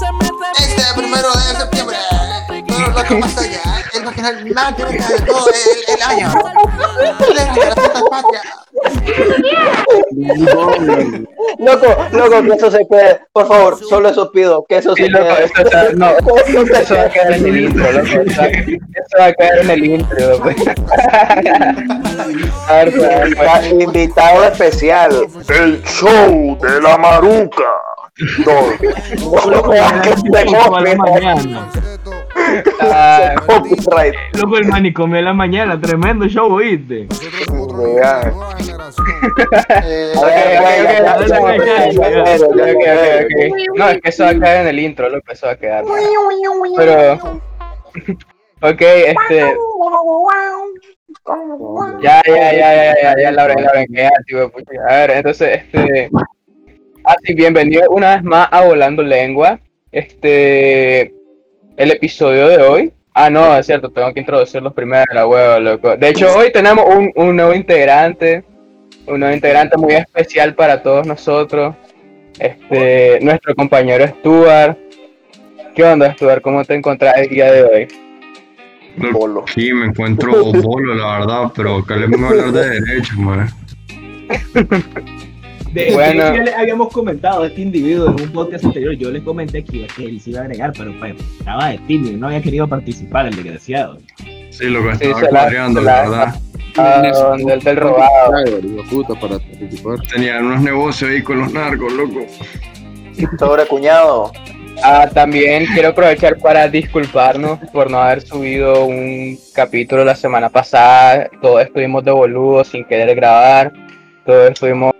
Este primero de septiembre. Todo lo que pasa allá. El vaginal más grande de todo el, el año. Loco, loco, que eso se quede. Por favor, solo eso pido. Que eso se Sí, loco, quede. eso, está- no, eso va a quedar en el intro, loco. Eso va- a quedar en el intro, loco. A ver, a ver, Invitado especial. El show de la maruca. Loco, que el manicomio de la mañana, tremendo show, ¿oíste? No, es que eso va a quedar en el intro, eso va a quedar. Pero, ok, este, ya, ya, ya, ya, ya, ya, quédate, güey, pucha. A ver, entonces, este, así, bienvenido una vez más a Volando Lengua, este, el episodio de hoy. Ah, no, es cierto, tengo que introducir los primeros, la huevo, loco. De hecho, hoy tenemos un, un nuevo integrante, un nuevo integrante muy especial para todos nosotros, este, nuestro compañero Stuart. ¿Qué onda, Stuart? ¿Cómo te encontrás el día de hoy? Bolo. Sí, me encuentro bolo, la verdad, pero que le vamos a hablar de derecho, man. De Bueno. ya le habíamos comentado a este individuo en un podcast anterior. Yo les comenté que, que él se iba a agregar, pero pues, estaba de tímido, no había querido participar, el desgraciado. Sí, lo que Sí, estaba la- cuadreando, la la- verdad. Ah, donde el del robado. Para participar. Tenían unos negocios ahí con los narcos, loco. Sobre cuñado. Ah, también quiero aprovechar para disculparnos por no haber subido un capítulo la semana pasada. Todos estuvimos de boludo sin querer grabar. Todos estuvimos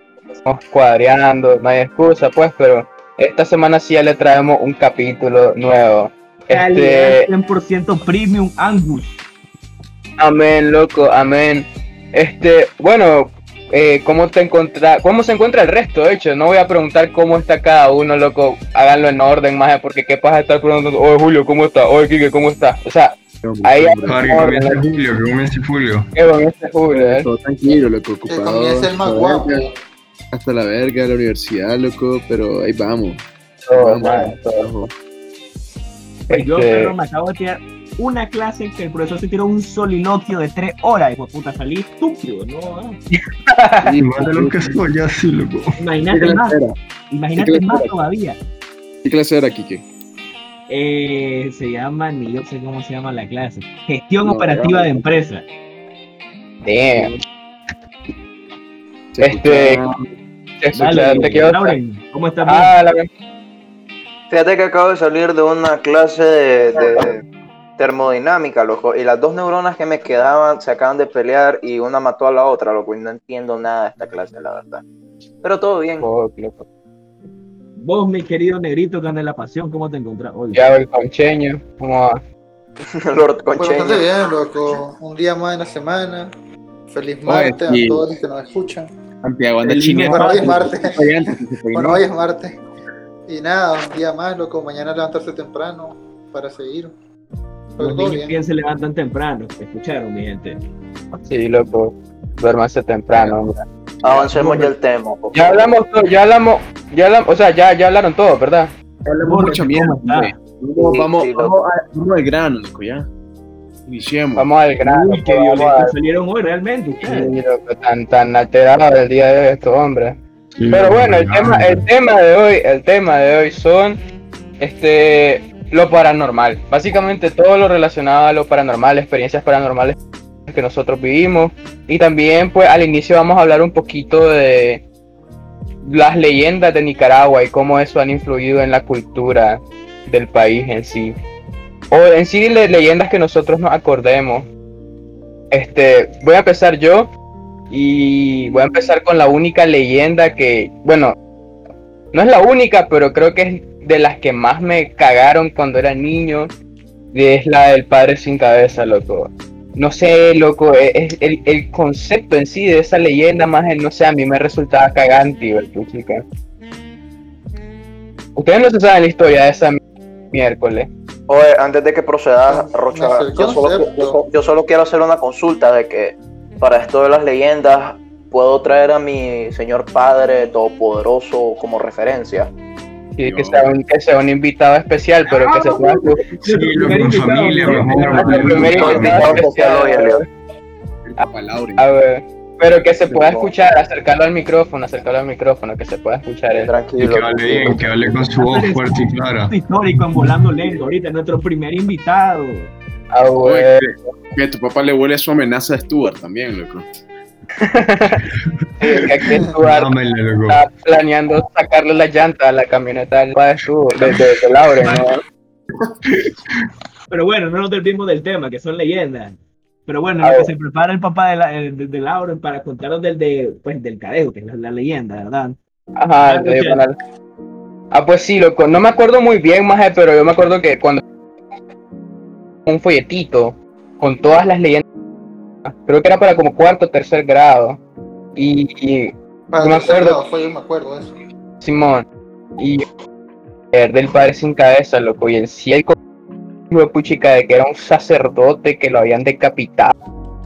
cuadreando. No hay excusa, pues, pero esta semana sí ya le traemos un capítulo nuevo. Calidad Este, 100% premium Angus. amén, loco, amén. Este, bueno, eh, ¿cómo te encontra, cómo se encuentra el resto? De hecho, no voy a preguntar cómo está cada uno, loco. Háganlo en orden, más porque qué pasa estar preguntando, oye Julio, ¿cómo está? Oye Kike, ¿cómo está? O sea, Ahí- que comience Julio, que comience Julio. bonito este Julio, ¿eh? Todo tranquilo, loco, que ocupado. comience el más guapo. Hasta la verga de la universidad, loco, pero ahí vamos. Todo, vamos, todo. yo, Este- perro, me acabo de tirar una clase en que el profesor se tiró un soliloquio de tres horas. Hijo de puta, salí estúpido, ¿no? Y más de lo que soy, ya sí, loco. ¿Qué Imagínate más, era? imagínate más era? todavía. ¿Qué clase era, Kike? Eh, se llama, ni yo sé cómo se llama la clase. Gestión No, operativa no. de empresa. Damn. Se Este, escucha, Dale, Lauren, ¿cómo estás? Ah, la Fíjate que acabo de salir de una clase de, de termodinámica, loco, y las dos neuronas que me quedaban se acaban de pelear y una mató a la otra, loco, y no entiendo nada de esta clase, la verdad. Pero todo bien. Loco. Vos, mi querido negrito que anda en la pasión, ¿cómo te encontrás hoy? Ya el concheño, ¿cómo va? Lord Pues Concheño. bastante bien, loco. Un día más en la semana. Feliz martes sí. a todos los que nos escuchan. Santiago anda chingando. Bueno, hoy es martes. Bueno, hoy es martes. Y nada, un día más, loco. Mañana levantarse temprano para seguir. Pero Los niños bien. bien se levantan temprano. ¿te ¿Escucharon, mi gente? Sí, loco. Duérmase temprano, hombre. Avancemos ya el tema. Ya hablamos todo, ya hablamos, ya hablamos, o sea, ya, ya hablaron todo, ¿verdad? Borre, mucha ¿cómo mierda. Vamos, Sí, vamos, sí, vamos, loco. a- vamos al grano, loco, ya. Iniciemos. Vamos al grano, Uy, qué pues, violentos a- salieron hoy realmente. Sí, tan, tan alterado el día de hoy estos hombres. Sí, Pero bueno, el tema, el tema de hoy, el tema de hoy son este lo paranormal. Básicamente todo lo relacionado a lo paranormal, experiencias paranormales que nosotros vivimos. Y también, pues, al inicio vamos a hablar un poquito de las leyendas de Nicaragua y cómo eso han influido en la cultura del país en sí. O en sí le- leyendas que nosotros nos acordemos. Este, voy a empezar yo y voy a empezar con la única leyenda que, bueno, no es la única, pero creo que es de las que más me cagaron cuando era niño. y Es la del padre sin cabeza, loco. No sé, loco, e- es el, el concepto en sí de esa leyenda, más el, no sé, a mí me resultaba cagante, ¿verdad, chica? Ustedes no se saben la historia de esa miércoles. Oye, antes de que procedas, Rocha, yo solo, concepto. yo- yo solo quiero hacer una consulta de que para esto de las leyendas puedo traer a mi señor padre todopoderoso como referencia. Sí, que sea, un, que sea un invitado especial, pero que se pueda Sí, lo con familia, sí. mejor. El primer Invitado especial. A ver, pero que se pueda escuchar, acercarlo al micrófono, acercarlo al micrófono, que se pueda escuchar él. Y Tranquilo. que hable bien, que hable con su voz fuerte y clara. histórico en Volando Lento. Ahorita nuestro primer invitado. Ah, Oye, güey. que tu papá le huele su amenaza de Stuart también, loco. que aquí Stuart Dámele, loco. está planeando sacarle la llanta a la camioneta del padre su, de, de, de Lauren, ¿no? Pero bueno, no nos desviemos del tema, que son leyendas. Pero bueno, A lo ver. que se prepara el papá de, la, eh, de, de Lauren para contaros del, de, pues, del cadejo, que es la, la leyenda, ¿verdad? Ajá, Ah, para- Ah, pues sí, loco. No me acuerdo muy bien, maje, pero yo me acuerdo que cuando un folletito con todas las leyendas, creo que era para como cuarto o tercer grado. Y, y Para No me el acuerdo. grado fue, yo me acuerdo de eso. Simón, y el del padre sin cabeza, loco, y hay como puchica de que era un sacerdote que lo habían decapitado,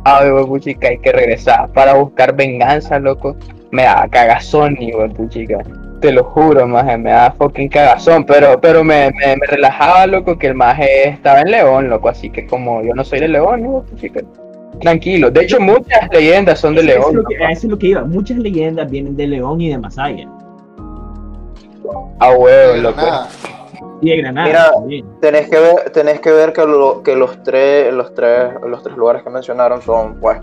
de puchica, y que regresaba para buscar venganza, loco. Me daba cagazón, puchica. Te lo juro, maje, me daba fucking cagazón, pero, pero me, me, me relajaba, loco, que el maje estaba en León, loco, así que como yo no soy de León, no, puchica. Tranquilo, de hecho muchas leyendas son de Eso es León. lo que- a eso es lo que iba. Muchas leyendas vienen de León y de Masaya. A huevo, loco. Y de Granada Mira, también. Tenés que ver, tenés que ver que, lo- que los tres, los tres, los tres lugares que mencionaron son, pues,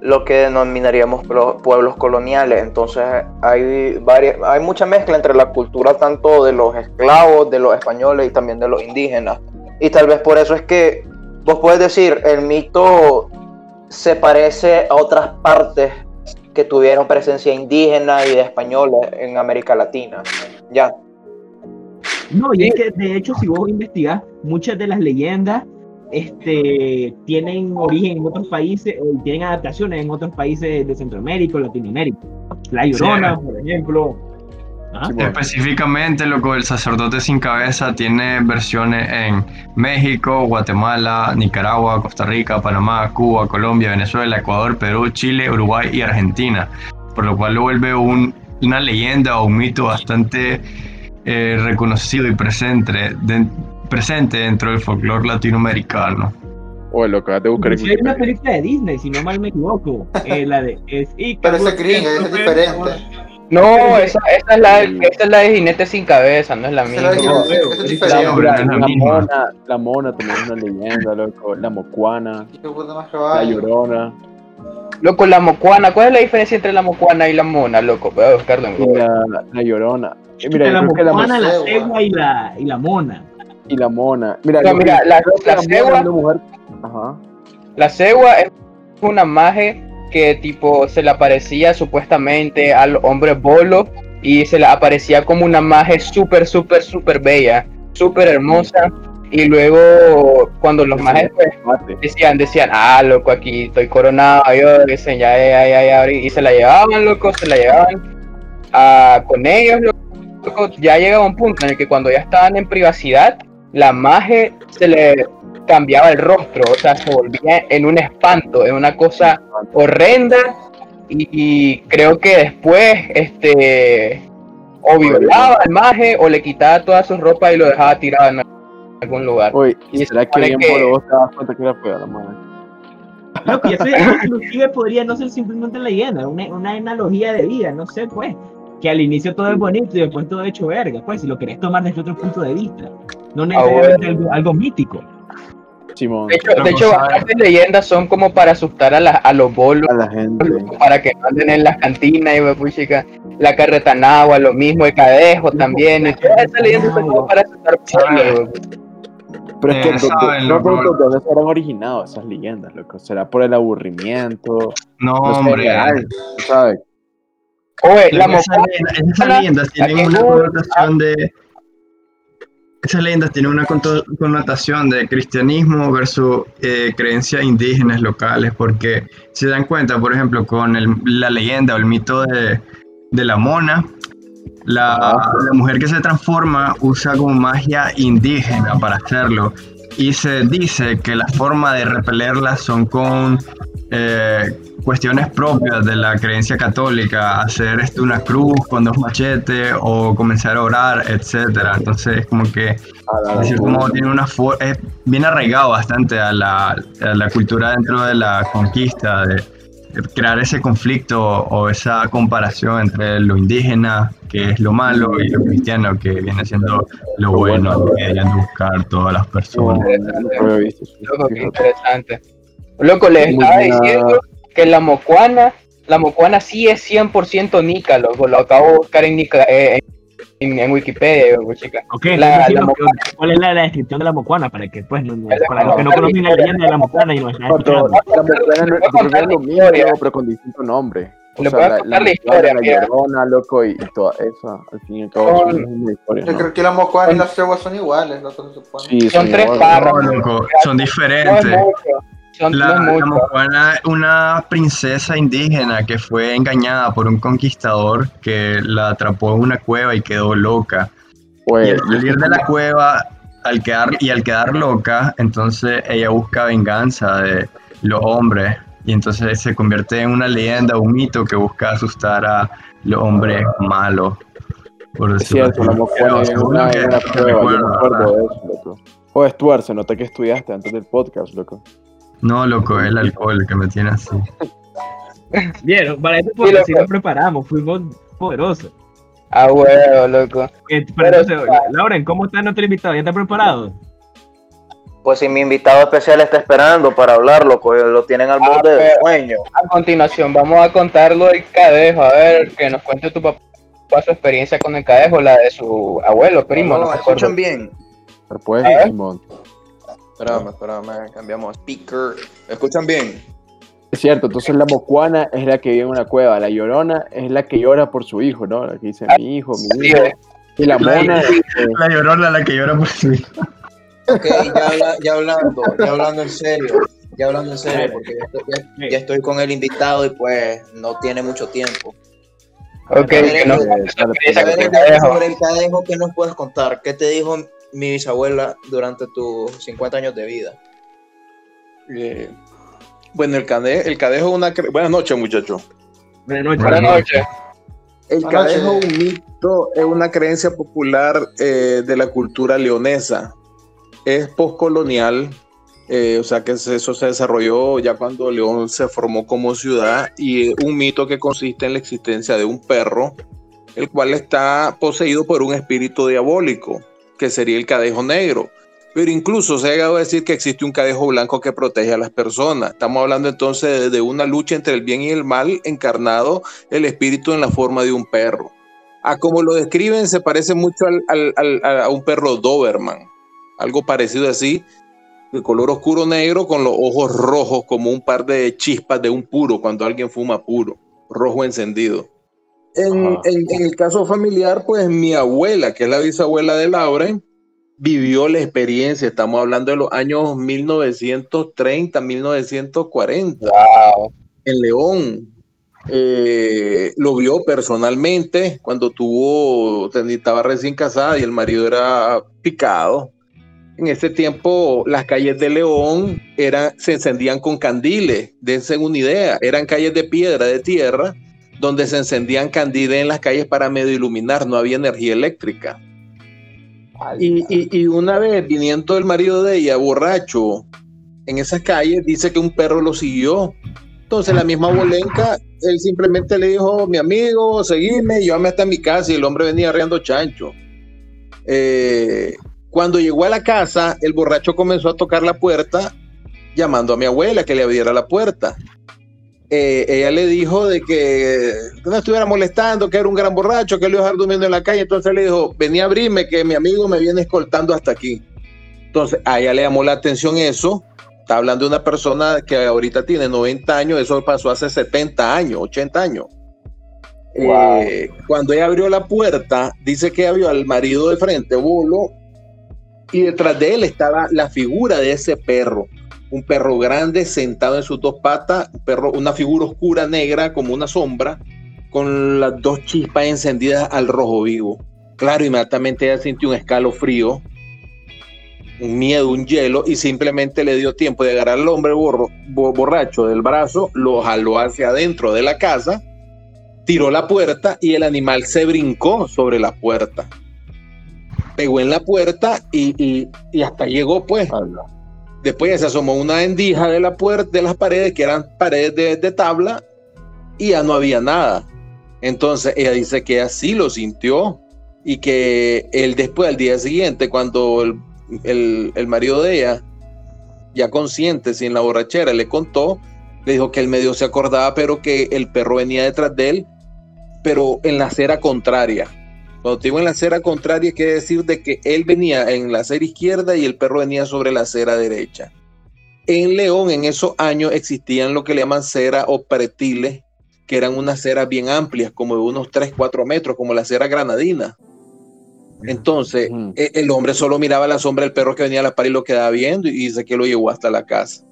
lo que denominaríamos pueblos coloniales. Entonces hay varias, hay mucha mezcla entre la cultura tanto de los esclavos, de los españoles y también de los indígenas. Y tal vez por eso es que vos puedes decir el mito se parece a otras partes que tuvieron presencia indígena y de españoles en América Latina. Ya. No, y es que de hecho, si vos investigás, muchas de las leyendas este, tienen origen en otros países o tienen adaptaciones en otros países de Centroamérica o Latinoamérica. La Llorona, por ejemplo. ¿Ah? Específicamente, loco, el sacerdote sin cabeza tiene versiones en México, Guatemala, Nicaragua, Costa Rica, Panamá, Cuba, Colombia, Venezuela, Ecuador, Perú, Chile, Uruguay y Argentina, por lo cual lo vuelve un- una leyenda o un mito bastante eh, reconocido y presente, de- presente dentro del folclore latinoamericano. Oye, loco, acabas de buscar en hay una película de Disney, si no mal me equivoco. eh, la de. Es pero gringa, ese es diferente. No, esa, esa es la, esa es la de Jinete sin cabeza, no es la Esa es la misma. de- esa es la, es mona, la mona también es una leyenda, loco. La mocuana, la llorona Loco, la mocuana, ¿cuál es la diferencia entre la mocuana y la mona, loco? Voy a buscarlo en la, la llorona. Eh, Mira, la que la, mocuana, la cegua. y la, y la mona. y la mona. Mira, No, yo mira, la- la mona cegua- es una mujer. Ajá. La cegua es una maje que tipo se le aparecía supuestamente al hombre bolo y se le aparecía como una maje súper, súper, súper bella, súper hermosa. Y luego cuando los majes pues, decían, decían, ah, loco, aquí estoy coronado, yo, dicen, ya, ya, ya, ya, y se la llevaban, loco, se la llevaban ah, con ellos, loco, ya llegaba un punto en el que cuando ya estaban en privacidad, la maje se le cambiaba el rostro, o sea, se volvía en un espanto, en una cosa horrenda, y, y creo que después, este, o violaba al maje, o le quitaba toda su ropa y lo dejaba tirado en algún lugar. Oye, Y ¿y será se que bien que- por vos te das cuenta que era fea la madre? Loco, y eso inclusive podría no ser simplemente leyenda, una, una analogía de vida, no sé, pues. Que al inicio todo es bonito y después todo hecho verga, pues, si lo querés tomar desde otro punto de vista. No necesariamente algo, algo mítico. Simón, De hecho, de hecho bastantes leyendas son como para asustar a, la- a los bolos, a la gente. para que no anden en las cantinas y me puchica. La carretanagua, lo mismo, el cadejo también. esas leyendas son como para asustar ¿Sabes? bolos. Pero es que Eh, ¿de- saben, de- no pregunto dónde se habrán originado esas leyendas, loco. ¿Será por el aburrimiento? No, No sé, hombre. real, ¿sabes? Oye, la Esas leyendas- esas leyendas tienen una connotación de. Esas leyendas tienen una connotación de cristianismo versus eh, creencias indígenas locales, porque si se dan cuenta, por ejemplo, con el- la leyenda o el mito de, de la mona, la, la mujer que se transforma usa como magia indígena para hacerlo. Y se dice que la forma de repelerla son con, eh, cuestiones propias de la creencia católica, hacer este, una cruz con dos machetes o comenzar a orar, etcétera. Entonces, es como que, de cierto modo, tiene una es bien arraigado bastante a la, a la cultura dentro de la conquista, de crear ese conflicto o esa comparación entre lo indígena, que es lo malo, y lo cristiano, que viene siendo lo bueno, lo que deberían buscar todas las personas. Loco, qué interesante. Loco, les estaba diciendo que la mocuana, la mocuana sí es 100% nica, loco. Lo acabo de buscar en, nica, eh, en, en Wikipedia, loco, chica. Ok, La- la mocuana. ¿cuál es la, la descripción de la mocuana? Para que, pues, no- no- para los que no mocuana. conocen la leyenda de la mocuana y nos están No, escuchando. la mujer no- yo creo que es lo mismo, historia. pero con distinto nombre. O Le sea, la, la la, historia, la llorona, loco, y, y toda esa, al fin y al cabo, Son- son las mismas historias, Yo ¿no? creo que la mocuana y las treguas son iguales, supone. Sí, Son tres iguales. párrafos. No, loco, son No es diferentes. mucho. La, la una princesa indígena que fue engañada por un conquistador que la atrapó en una cueva y quedó loca. Y Pues, al salir de la cueva al quedar, y al quedar loca, entonces ella busca venganza de los hombres. Y entonces se convierte en una leyenda, un mito que busca asustar a los hombres malos. Por es decirlo cierto, la así. Joder, Stuart, se nota que estudiaste antes del podcast, loco. No, loco, el alcohol que me tiene así. Bien, para este Sí, loco. nos preparamos, fuimos poderosos. Ah, huevo, loco. Eh, pero Pero- entonces, Lauren, ¿cómo está nuestro invitado? ¿Ya está preparado? Pues si mi invitado especial está esperando para hablar, loco, lo tienen al Ah, borde del pero- sueño. A continuación, vamos a contar lo del cadejo. A ver, que nos cuente tu papá su experiencia con el cadejo, la de su abuelo, primo. No, no me escuchan bien. Pero pues. Simón. Espérame, espérame, cambiamos speaker. ¿Escuchan bien? Es cierto, entonces la mocuana es la que vive en una cueva, la llorona es la que llora por su hijo, ¿no? La que dice mi hijo, mi hijo. eh. Y la mona, eh, La llorona, la que llora por su hijo. Ok, ya, habla- ya hablando, ya hablando en serio, ya hablando en serio, porque ya estoy, ya- ya estoy con el invitado y pues no tiene mucho tiempo. Ok, eh, ¿qué nos puedes contar? ¿Qué te dijo mi bisabuela durante tus 50 años de vida? Eh, bueno, el, el cadejo es una... Buenas noches, muchachos. Buenas noches. Buenas noches. El Buenas cadejo, noches. un mito, es una creencia popular eh, de la cultura leonesa. Es postcolonial, eh, o sea que eso se desarrolló ya cuando León se formó como ciudad y es un mito que consiste en la existencia de un perro, el cual está poseído por un espíritu diabólico, que sería el cadejo negro. Pero incluso se ha llegado a decir que existe un cadejo blanco que protege a las personas. Estamos hablando entonces de, una lucha entre el bien y el mal encarnado el espíritu en la forma de un perro. A como lo describen, se parece mucho al- al- al- a un perro Doberman, algo parecido así, de color oscuro negro con los ojos rojos como un par de chispas de un puro cuando alguien fuma puro, rojo encendido. En, Ajá. en- en el caso familiar, pues mi abuela, que es la bisabuela de Lauren, vivió la experiencia. Estamos hablando de los años 1930, 1940 Wow. en León. Eh, lo vio personalmente cuando tuvo, estaba recién casada y el marido era picado. En ese tiempo las calles de León eran, se encendían con candiles, dense una idea, eran calles de piedra, de tierra, donde se encendían candiles en las calles para medio iluminar, no había energía eléctrica. Y, una vez viniendo el marido de ella, borracho, en esas calles, dice que un perro lo siguió. Entonces la misma bolenca, él simplemente le dijo, mi amigo, seguime, llévame hasta mi casa y el hombre venía arreando chancho. Eh, cuando llegó a la casa, el borracho comenzó a tocar la puerta llamando a mi abuela que le abriera la puerta. Eh, ella le dijo de que no estuviera molestando, que era un gran borracho, que lo iba a dejar durmiendo en la calle. Entonces le dijo, venía a abrirme, que mi amigo me viene escoltando hasta aquí. Entonces a ella le llamó la atención eso. Está hablando de una persona que ahorita tiene 90 años, eso pasó hace 70 años, 80 años. Wow. Eh, cuando ella abrió la puerta, dice que ella vio al marido de frente, Bolo, y detrás de él estaba la figura de ese perro. Un perro grande sentado en sus dos patas, un perro, una figura oscura negra como una sombra, con las dos chispas encendidas al rojo vivo. Claro, inmediatamente ella sintió un escalofrío un miedo, un hielo, y simplemente le dio tiempo de agarrar al hombre borracho del brazo, lo jaló hacia adentro de la casa, tiró la puerta y el animal se brincó sobre la puerta. Pegó en la puerta y- y hasta llegó, pues. Después se asomó una endija de la puerta, de las paredes, que eran paredes de, de tabla, y ya no había nada. Entonces ella dice que así lo sintió y que él después, al día siguiente, cuando el, el- el marido de ella, ya consciente, sin la borrachera, le contó, le dijo que él medio se acordaba, pero que el perro venía detrás de él, pero en la acera contraria. Cuando te digo en la acera contraria, quiere decir de que él venía en la acera izquierda y el perro venía sobre la acera derecha. En León, en esos años, existían lo que le llaman acera o pretiles, que eran unas ceras bien amplias, como de unos 3, 4 metros, como la acera granadina. Entonces, e- el hombre solo miraba la sombra del perro que venía a la par y lo quedaba viendo y dice que lo llevó hasta la casa.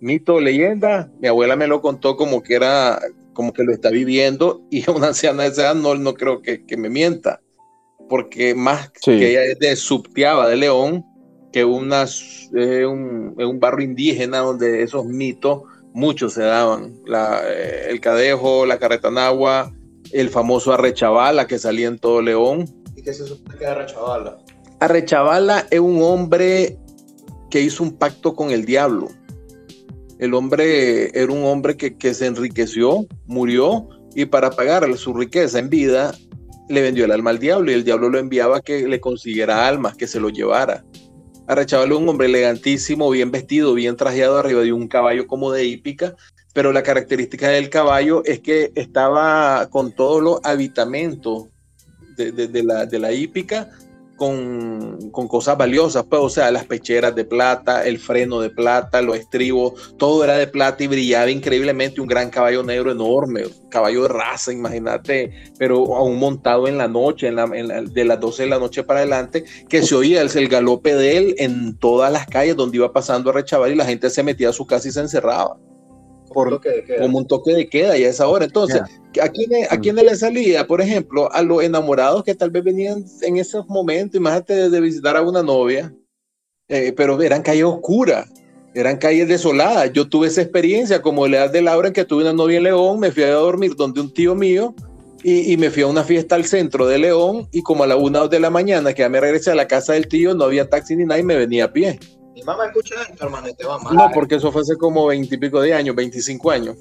Mito, leyenda, mi abuela me lo contó como que era, como que lo está viviendo y una anciana de esa edad no, no creo que, que me mienta, porque más Sí. que ella es de Subtiaba, de León, que unas, eh, un, es un barrio indígena donde esos mitos muchos se daban. La, eh, el Cadejo, la Carretanagua, el famoso Arrechavala que salía en todo León. ¿Y qué se supone que era chavala? Arrechavala es un hombre que hizo un pacto con el diablo. El hombre era un hombre que, se enriqueció, murió y para pagar su riqueza en vida le vendió el alma al diablo y el diablo lo enviaba a que le consiguiera almas, que se lo llevara. Arrechavala es un hombre elegantísimo, bien vestido, bien trajeado arriba de un caballo como de hípica, pero la característica del caballo es que estaba con todos los habitamentos de la hípica con, con cosas valiosas, pues, o sea, las pecheras de plata, el freno de plata, los estribos, todo era de plata y brillaba increíblemente. Un gran caballo negro enorme, caballo de raza, imagínate, pero aún montado en la noche, en la- de las 12 de la noche para adelante, que se oía el, galope de él en todas las calles donde iba pasando a Rechaval y la gente se metía a su casa y se encerraba. Por, como un toque de queda y a esa hora. Entonces, ¿a quiénes, ¿a quiénes le salía? Por ejemplo, a los enamorados que tal vez venían en esos momentos, imagínate de, de visitar a una novia, eh, pero eran calles oscuras, eran calles desoladas. Yo tuve esa experiencia como la edad de Laura en que tuve una novia en León, me fui a dormir donde un tío mío y, y me fui a una fiesta al centro de León y como a la una o dos de la mañana que ya me regresé a la casa del tío, no había taxi ni nada y me venía a pie. Mi mamá escucha esto, hermano, y te va mal. No, porque eso fue hace como veintipico de años, 25 años.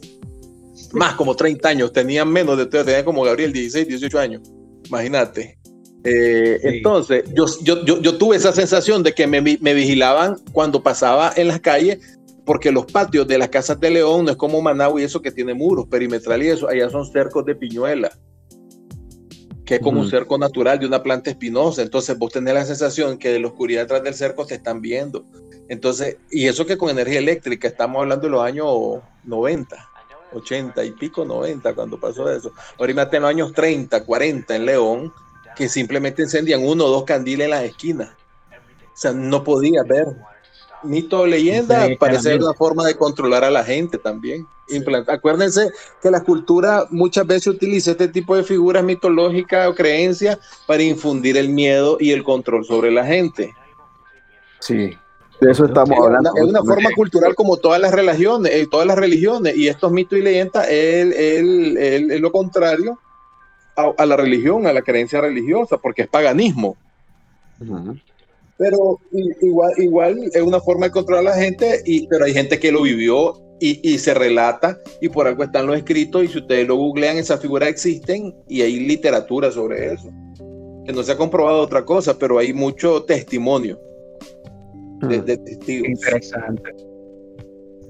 Más como 30 años. Tenían menos de tenía como Gabriel, 16, 18 años. Imagínate. Eh, Entonces, yo, yo, yo, yo tuve esa sensación de que me, me vigilaban cuando pasaba en las calles, porque los patios de las casas de León no es como Managua y eso que tiene muros perimetrales y eso, allá son cercos de piñuela, que es como un cerco natural de una planta espinosa. Entonces, vos tenés la sensación que de la oscuridad detrás del cerco te están viendo. Entonces, y eso que con energía eléctrica, estamos hablando de los años 90, 80 y pico, 90, cuando pasó eso. Ahorita en los años 30, 40 en León, que simplemente encendían uno o dos candiles en las esquinas. O sea, no podía ver. Mito o leyenda, Sí, parece una forma de controlar a la gente también. Acuérdense que la cultura muchas veces utiliza este tipo de figuras mitológicas o creencias para infundir el miedo y el control sobre la gente. Sí, de eso estamos Es una, hablando. es una forma cultural como todas las religiones, eh, todas las religiones, y estos mitos y leyendas es, es- es- es lo contrario a, a la religión, a la creencia religiosa, porque es paganismo. Pero igual, igual es una forma de controlar a la gente, y, pero hay gente que lo vivió y, y se relata, y por algo están los escritos, y si ustedes lo googlean, esas figuras existen, y hay literatura sobre eso. Que no se ha comprobado otra cosa, pero hay mucho testimonio de, de testigos. Interesante.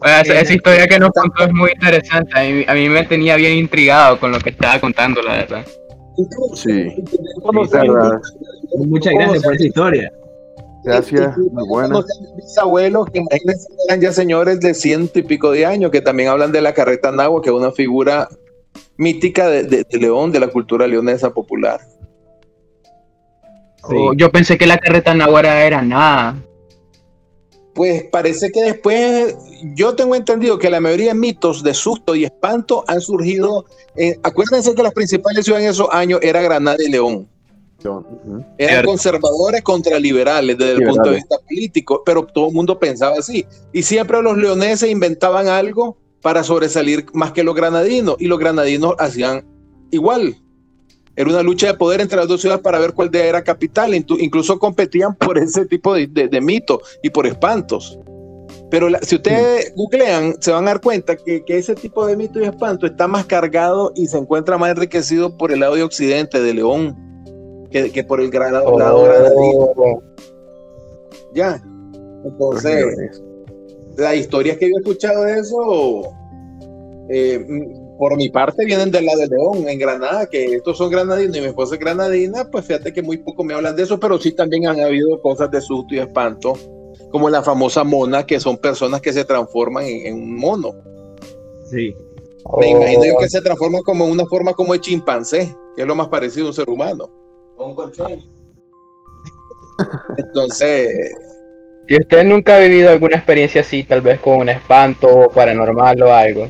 Esa, esa historia que nos contó es muy interesante. A mí, a mí me tenía bien intrigado con lo que estaba contando, la verdad. Sí, Verdad. Muchas gracias por esa historia. Gracias, muy buena. Conocen mis abuelos, que imagínense, eran ya señores de ciento y pico de años, que también hablan de la carreta Nahua, que es una figura mítica de, de- de León, de la cultura leonesa popular. O yo pensé que la carreta náhuara era nada. Pues parece que después, yo tengo entendido que la mayoría de mitos de susto y espanto han surgido. eh, acuérdense que las principales ciudades en esos años era Granada y León. Eran conservadores contra liberales desde el Liberales. punto de vista político, pero todo el mundo pensaba así. Y siempre los leoneses inventaban algo para sobresalir más que los granadinos, y los granadinos hacían igual. Era una lucha de poder entre las dos ciudades para ver cuál de era capital. Incluso competían por ese tipo de, de, de mitos y por espantos. Pero la- si ustedes googlean, se van a dar cuenta que, que ese tipo de mito y espanto está más cargado y se encuentra más enriquecido por el lado de Occidente, de León, que, que por el grado, lado granadino. Oh, Ya. Entonces, las historias que yo he escuchado de eso, eh, por mi parte, vienen del lado de León, en Granada, que estos son granadinos y mi esposa es granadina, pues fíjate que muy poco me hablan de eso, pero sí también han habido cosas de susto y espanto, como la famosa mona, que son personas que se transforman en, en un mono. Sí. Me oh. imagino yo que se transforman como en una forma como de chimpancé, que es lo más parecido a un ser humano. Entonces, Si usted nunca ha vivido alguna experiencia así, tal vez con un espanto paranormal o algo.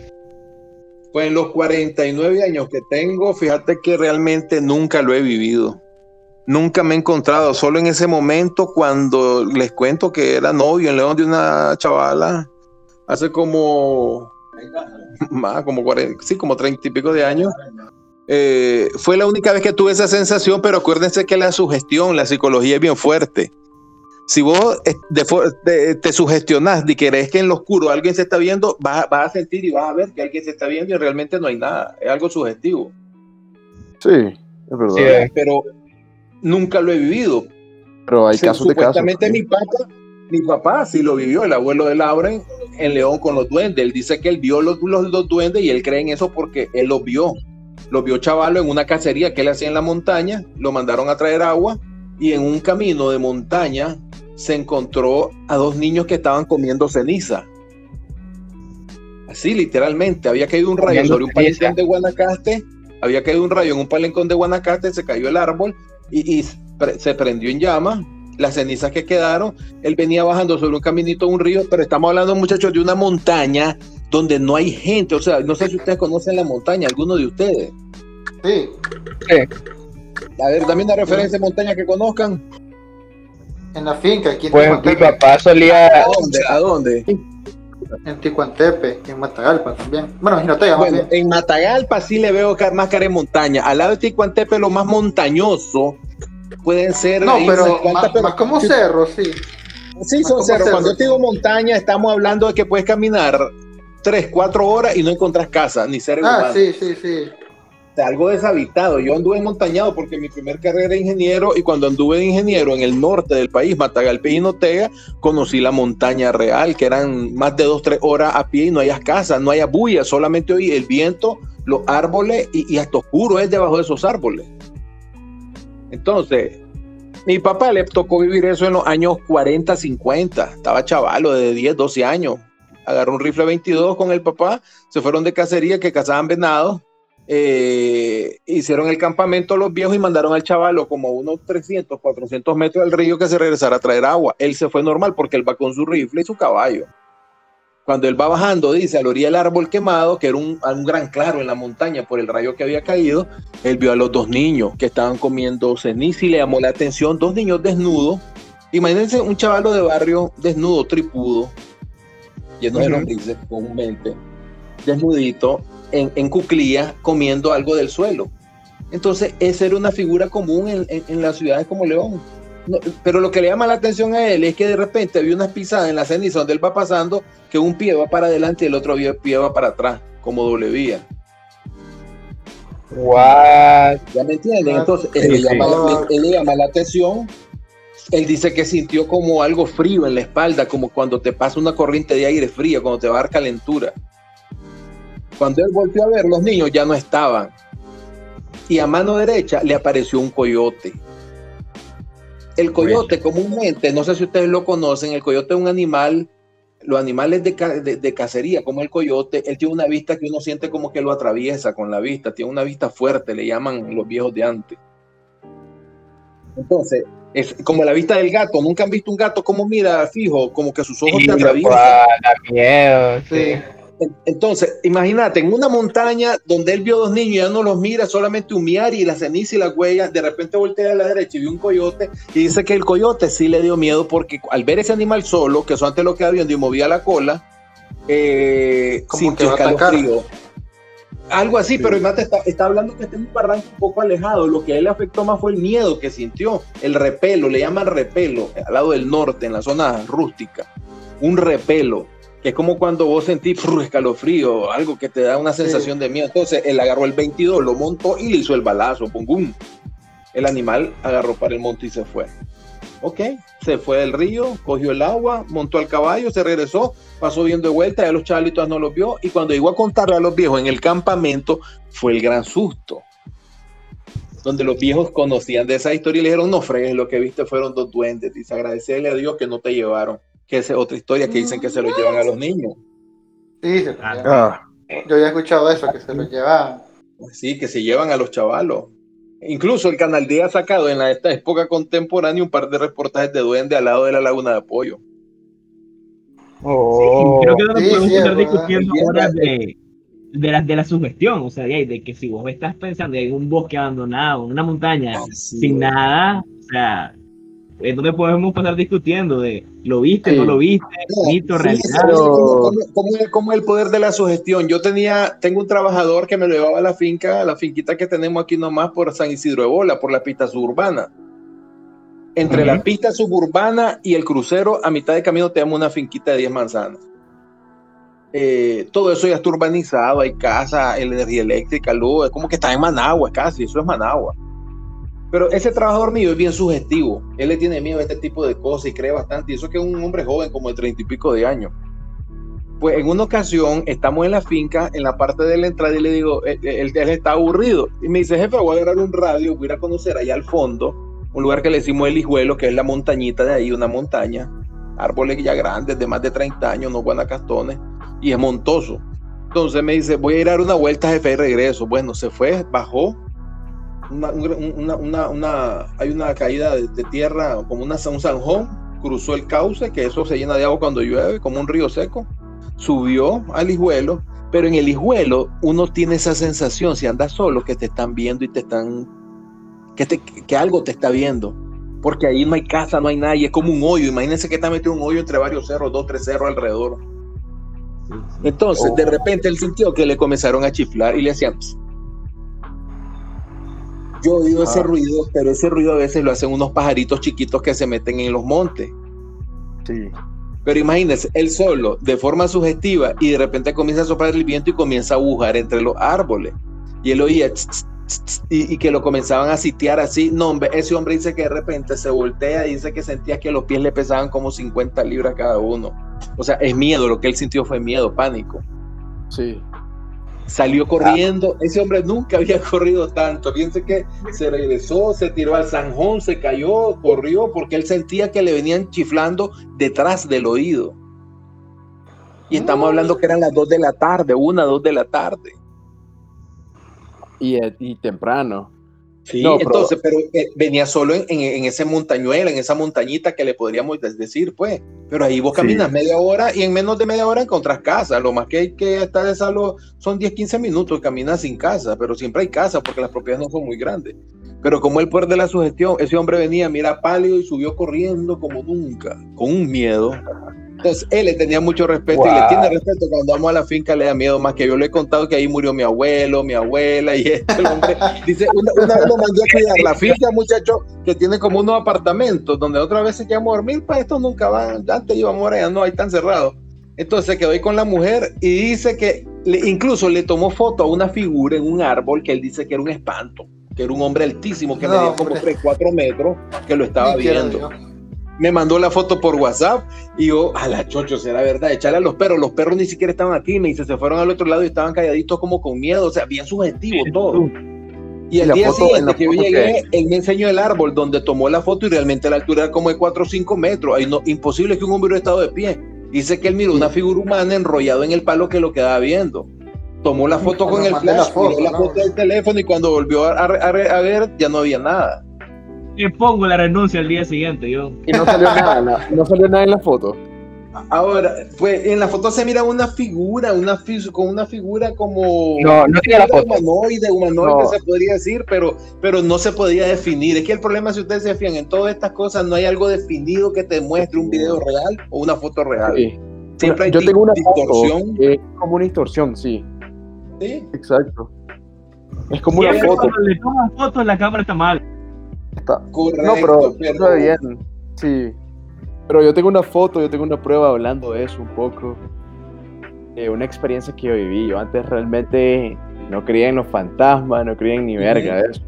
Pues en los 49 años que tengo, fíjate que realmente nunca lo he vivido. Nunca me he encontrado, solo en ese momento cuando les cuento que era novio en León de una chavala, hace como, más, como 40, sí, como 30 y pico de años. Eh, fue la única vez que tuve esa sensación, pero acuérdense que la sugestión, la psicología es bien fuerte. Si vos eh, te, sugestionás y querés que en lo oscuro alguien se está viendo, vas, a- vas a sentir y vas a ver que alguien se está viendo y realmente no hay nada. Es algo sugestivo. Sí, es verdad. Sí, eh. Pero nunca lo he vivido. Pero hay casos de casos. Supuestamente mi papá, mi papá sí lo vivió, el abuelo de Lauren, en León con los duendes. Él dice que él vio los, los, los duendes y él cree en eso porque él los vio. Los vio chavalo en una cacería que él hacía en la montaña, lo mandaron a traer agua y en un camino de montaña se encontró a dos niños que estaban comiendo ceniza. Así, literalmente, había caído un rayo sobre un palencón de Guanacaste, había caído un rayo en un palencón de Guanacaste, se cayó el árbol y, y pre- se prendió en llamas. Las cenizas que quedaron, él venía bajando sobre un caminito de un río, pero estamos hablando, muchachos, de una montaña donde no hay gente. O sea, no sé si ustedes conocen la montaña, alguno de ustedes. Sí. A ver, dame una referencia de montaña que conozcan. En la finca, aquí en Pues mi papá solía. ¿A dónde? ¿A dónde? En Ticuantepe, en Matagalpa también. Bueno, en Jinotega Bueno, en Matagalpa sí le veo más cara de montaña. Al lado de Ticuantepe, lo más montañoso pueden ser. No, pero 50, más, pero- más como cerro, sí. Sí, más son cerros. cerro. Cuando yo te digo montaña, estamos hablando de que puedes caminar 3, 4 horas y no encontras casa ni seres Ah, humanos. sí, sí, sí. O sea, algo deshabitado. Yo anduve montañado porque mi primer carrera era ingeniero y cuando anduve de ingeniero en el norte del país, Matagalpa y Jinotega, conocí la montaña real, que eran más de dos, tres horas a pie y no hayas casa, no haya bulla, solamente oí el viento, los árboles y, y hasta oscuro es debajo de esos árboles. Entonces, mi papá le tocó vivir eso en los años 40, 50. Estaba chavalo de 10, 12 años. Agarró un rifle 22 con el papá, se fueron de cacería que cazaban venados eh, hicieron el campamento los viejos y mandaron al chavalo como unos 300, 400 metros del río que se regresara a traer agua. Él se fue normal porque él va con su rifle y su caballo. Cuando él va bajando, dice, a la orilla del árbol quemado, que era un, un gran claro en la montaña por el rayo que había caído, él vio a los dos niños que estaban comiendo ceniza y le llamó la atención, dos niños desnudos. Imagínense un chavalo de barrio desnudo, tripudo, lleno de lombrices comúnmente, desnudito, en, en cuclillas, comiendo algo del suelo. Entonces, esa era una figura común en, en- en las ciudades como León. No, pero lo que le llama la atención a él es que de repente había unas pisadas en la ceniza donde él va pasando, que un pie va para adelante y el otro pie- va para atrás, como doble vía. What? ¿Ya me entienden? Ah, Entonces, él, sí, le llama, la- él le llama la atención. Él dice que sintió como algo frío en la espalda, como cuando te pasa una corriente de aire fría, cuando te va a dar calentura. Cuando él volvió a ver, los niños ya no estaban. Y a mano derecha le apareció un coyote. El coyote comúnmente, no sé si ustedes lo conocen, el coyote es un animal, los animales de, de- de cacería, como el coyote, él tiene una vista que uno siente como que lo atraviesa con la vista, tiene una vista fuerte, le llaman los viejos de antes. Entonces, es como la vista del gato, nunca han visto un gato como mira fijo, como que sus ojos Sí, te atraviesan. ah, da miedo. Sí. Sí. En- Entonces, imagínate, en una montaña donde él vio dos niños ya no los mira, solamente humear y la ceniza y la huella, de repente voltea a la derecha y vio un coyote y dice que el coyote sí le dio miedo porque al ver ese animal solo, que eso antes lo quedaba viendo y movía la cola, eh, Como sintió que escalofrío. Algo así, pero mate está, está hablando que está en un barranco un poco alejado. Lo que a él le afectó más fue el miedo que sintió, el repelo, le llaman repelo, al lado del norte, en la zona rústica. Un repelo, que es como cuando vos sentís prr, escalofrío, algo que te da una sensación de miedo. Entonces él agarró el 22, lo montó y le hizo el balazo, pum, pum. El animal agarró para el monte y se fue. Ok, se fue del río, cogió el agua, montó al caballo, se regresó, pasó viendo de vuelta, ya los chavalitos no los vio y cuando llegó a contarle a los viejos en el campamento fue el gran susto. Donde los viejos conocían de esa historia y le dijeron, no fregues, lo que viste fueron dos duendes. Dice, agradecerle a Dios que no te llevaron. Que esa es otra historia que dicen que se los llevan a los niños. Sí, se lo Ah. llevan. Ah, Yo ya he escuchado eso, que se lo llevaban. Sí, que se llevan a los chavalos. Incluso el Canal D ha sacado en la, esta época contemporánea un par de reportajes de duende al lado de la laguna de Apoyo. Oh. Creo que no nos Sí, podemos sí, estar es discutiendo ahora de, de, la, de la sugestión, o sea, de, de que si vos estás pensando en un bosque abandonado, en una montaña, sin nada, o sea, entonces podemos pasar discutiendo de lo viste, Sí. no lo viste, mito, Sí, realidad. ¿sabes cómo- es- el poder de la sugestión? Yo tenía, tengo un trabajador que me lo llevaba a la finca, a la finquita que tenemos aquí nomás por San Isidro de Bola, por la pista suburbana. Entre Ujú. la pista suburbana y el crucero, a mitad de camino tenemos una finquita de 10 manzanas. Eh, todo eso ya está urbanizado, hay casa, energía eléctrica, luz, es como que está en Managua casi, eso es Managua. Pero ese trabajador mío es bien sugestivo. Él le tiene miedo a este tipo de cosas y cree bastante. Y eso que es un hombre joven, como de treinta y pico de años. Pues en una ocasión estamos en la finca, en la parte de la entrada, y le digo, él, él- él está aburrido. Y me dice, jefe, voy a agarrar un radio, voy a ir a conocer allá al fondo, un lugar que le decimos el Hijuelo, que es la montañita de ahí, una montaña. Árboles ya grandes, de más de 30 años, no guanacastones, y es montoso. Entonces me dice, voy a ir a dar una vuelta, jefe, y regreso. Bueno, se fue, bajó, una, un- una, una, una- hay una caída de, de tierra, como una, un zanjón, cruzó el cauce, que eso se llena de agua cuando llueve, como un río seco, subió al hijuelo, pero en el hijuelo uno tiene esa sensación, si andas solo, que te están viendo y te están, que, te- que algo te está viendo, porque ahí no hay casa, no hay nada, y es como un hoyo, imagínense que está metido un hoyo entre varios cerros, dos, tres cerros alrededor. Entonces, de repente él sintió que le comenzaron a chiflar y le hacían... Yo oído ese ruido, pero ese ruido a veces lo hacen unos pajaritos chiquitos que se meten en los montes. sí. Pero imagínense, él solo, de forma sugestiva, y de repente comienza a soplar el viento y comienza a agujar entre los árboles. Y él oía tss, tss, tss, tss, y, y que lo comenzaban a sitiar así. No, hombre, ese hombre dice que de repente se voltea y dice que sentía que los pies le pesaban como 50 libras cada uno. O sea, es miedo, lo que él sintió fue miedo, pánico. Sí. Salió corriendo, ese hombre nunca había corrido tanto. Piense que se regresó, se tiró al zanjón, se cayó, corrió, porque él sentía que le venían chiflando detrás del oído. Y estamos hablando que eran las 2 de la tarde, una, dos de la tarde. Y, y temprano. Sí, No, entonces, pero eh, venía solo en, en, en ese montañuela, en esa montañita que le podríamos decir, pues. Pero ahí vos Sí. caminas media hora y en menos de media hora encontrás casa. Lo más que hay que estar de salvo son 10, 15 minutos, caminas sin casa, pero siempre hay casa porque las propiedades no son muy grandes. Pero como el poder de la sugestión, ese hombre venía, mira, pálido y subió corriendo como nunca, con un miedo. Entonces, él le tenía mucho respeto y le tiene respeto. Cuando vamos a la finca le da miedo más que yo le he contado que ahí murió mi abuelo, mi abuela y este el hombre dice, una, una vez lo mandé a cuidar la finca, muchacho, que tiene como unos apartamentos donde otras veces quedamos a dormir, para estos nunca van, antes íbamos ahora, ya no, ahí están cerrados. Entonces se quedó ahí con la mujer y dice que le- incluso le tomó foto a una figura en un árbol que él dice que era un espanto, que era un hombre altísimo, que No, medía como hombre. 3, 4 metros, que lo estaba viendo. Me mandó la foto por WhatsApp y yo, a la chocho, será verdad, echarle a los perros. Los perros ni siquiera estaban aquí, me dice, se fueron al otro lado y estaban calladitos como con miedo, o sea, bien subjetivo todo. Y el la día foto- la siguiente que yo llegué, él me enseñó el árbol donde tomó la foto y realmente la altura era como de 4 o 5 metros. Ahí no, imposible que un hombre hubiera estado de pie. Dice que él miró una figura humana enrollado en el palo que lo quedaba viendo. Tomó la foto con el la flash, miró la ¿no? foto del teléfono y cuando volvió a, a- a- a ver ya no había nada. Le pongo la renuncia al día siguiente, yo. Y no salió nada, no, no salió nada en la foto. Ahora, pues en la foto se mira una figura, una con una figura como No, no tiene la foto. humanoide, humanoide No. se podría decir, pero, pero no se podía definir. Es que el problema, si ustedes se fían en todas estas cosas, no hay algo definido que te muestre un video real o una foto real. Sí. Siempre hay Yo tengo una distorsión. foto es como una distorsión, sí, ¿sí? exacto. Es como una foto. cuando le tomas fotos la cámara está mal. Está- Correcto, No, pero pero- está bien. Sí. Pero yo tengo una foto, yo tengo una prueba hablando de eso un poco. Una experiencia que yo viví. Yo antes realmente no creía en los fantasmas, no creía en ni verga de eso.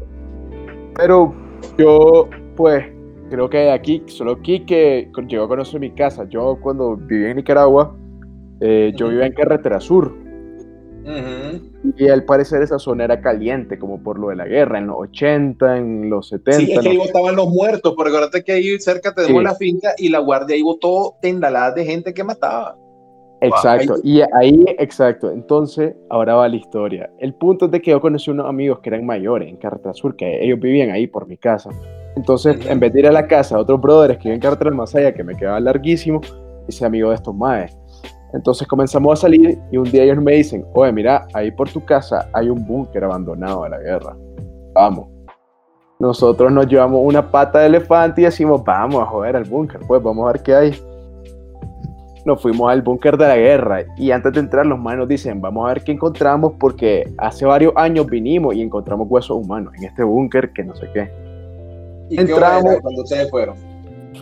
Pero yo, pues, creo que aquí, solo Quique llegó a conocer mi casa. Yo cuando vivía en Nicaragua, eh, yo vivía en Carretera Sur. Ujú. Y al parecer esa zona era caliente, como por lo de la guerra, en los 80, en los 70. Sí, es que ahí botaban los muertos, porque acuérdate que ahí cerca tenemos Sí. la finca y la guardia ahí botó tendaladas de gente que mataba. Exacto, y ahí, exacto. Entonces, ahora va la historia. El punto es de que yo conocí unos amigos que eran mayores en Carretera Sur, que ellos vivían ahí por mi casa. Entonces, en vez de ir a la casa de otros brothers que viven en Carretera allá, que me quedaba larguísimo, hice amigo de estos maes. Entonces comenzamos a salir y un día ellos me dicen, oye, mira, ahí por tu casa hay un búnker abandonado de la guerra. Vamos. Nosotros nos llevamos una pata de elefante y decimos, vamos a joder al búnker, pues vamos a ver qué hay nos fuimos al búnker de la guerra y antes de entrar los manos dicen, vamos a ver qué encontramos porque hace varios años vinimos y encontramos huesos humanos en este búnker que no sé qué. ¿Y qué hora Entramos. era cuando ustedes fueron?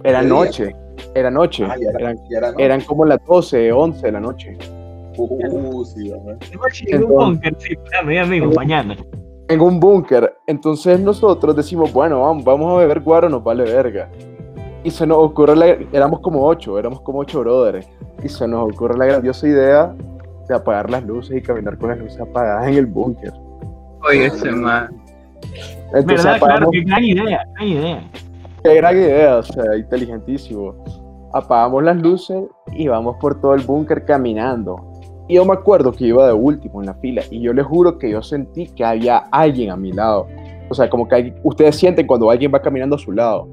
Era ¿Qué día? Noche, era noche, Ah, ya era- eran, ya era noche. eran como las 12, 11 de la noche. Uh. En un búnker, sí, mi amigo, mañana. En un búnker, entonces nosotros decimos, bueno, vamos, vamos a beber guaro, nos vale verga. Y se nos ocurre, la, éramos como ocho, éramos como ocho brothers, y se nos ocurre la grandiosa idea de apagar las luces y caminar con las luces apagadas en el búnker. Oye, ese man. Entonces ¿Verdad? Claro, qué gran idea, gran idea. Qué gran idea, o sea, inteligentísimo. Apagamos las luces y vamos por todo el búnker caminando. Y yo me acuerdo que iba de último en la fila y yo les juro que yo sentí que había alguien a mi lado. O sea, como que hay- ustedes sienten cuando alguien va caminando a su lado,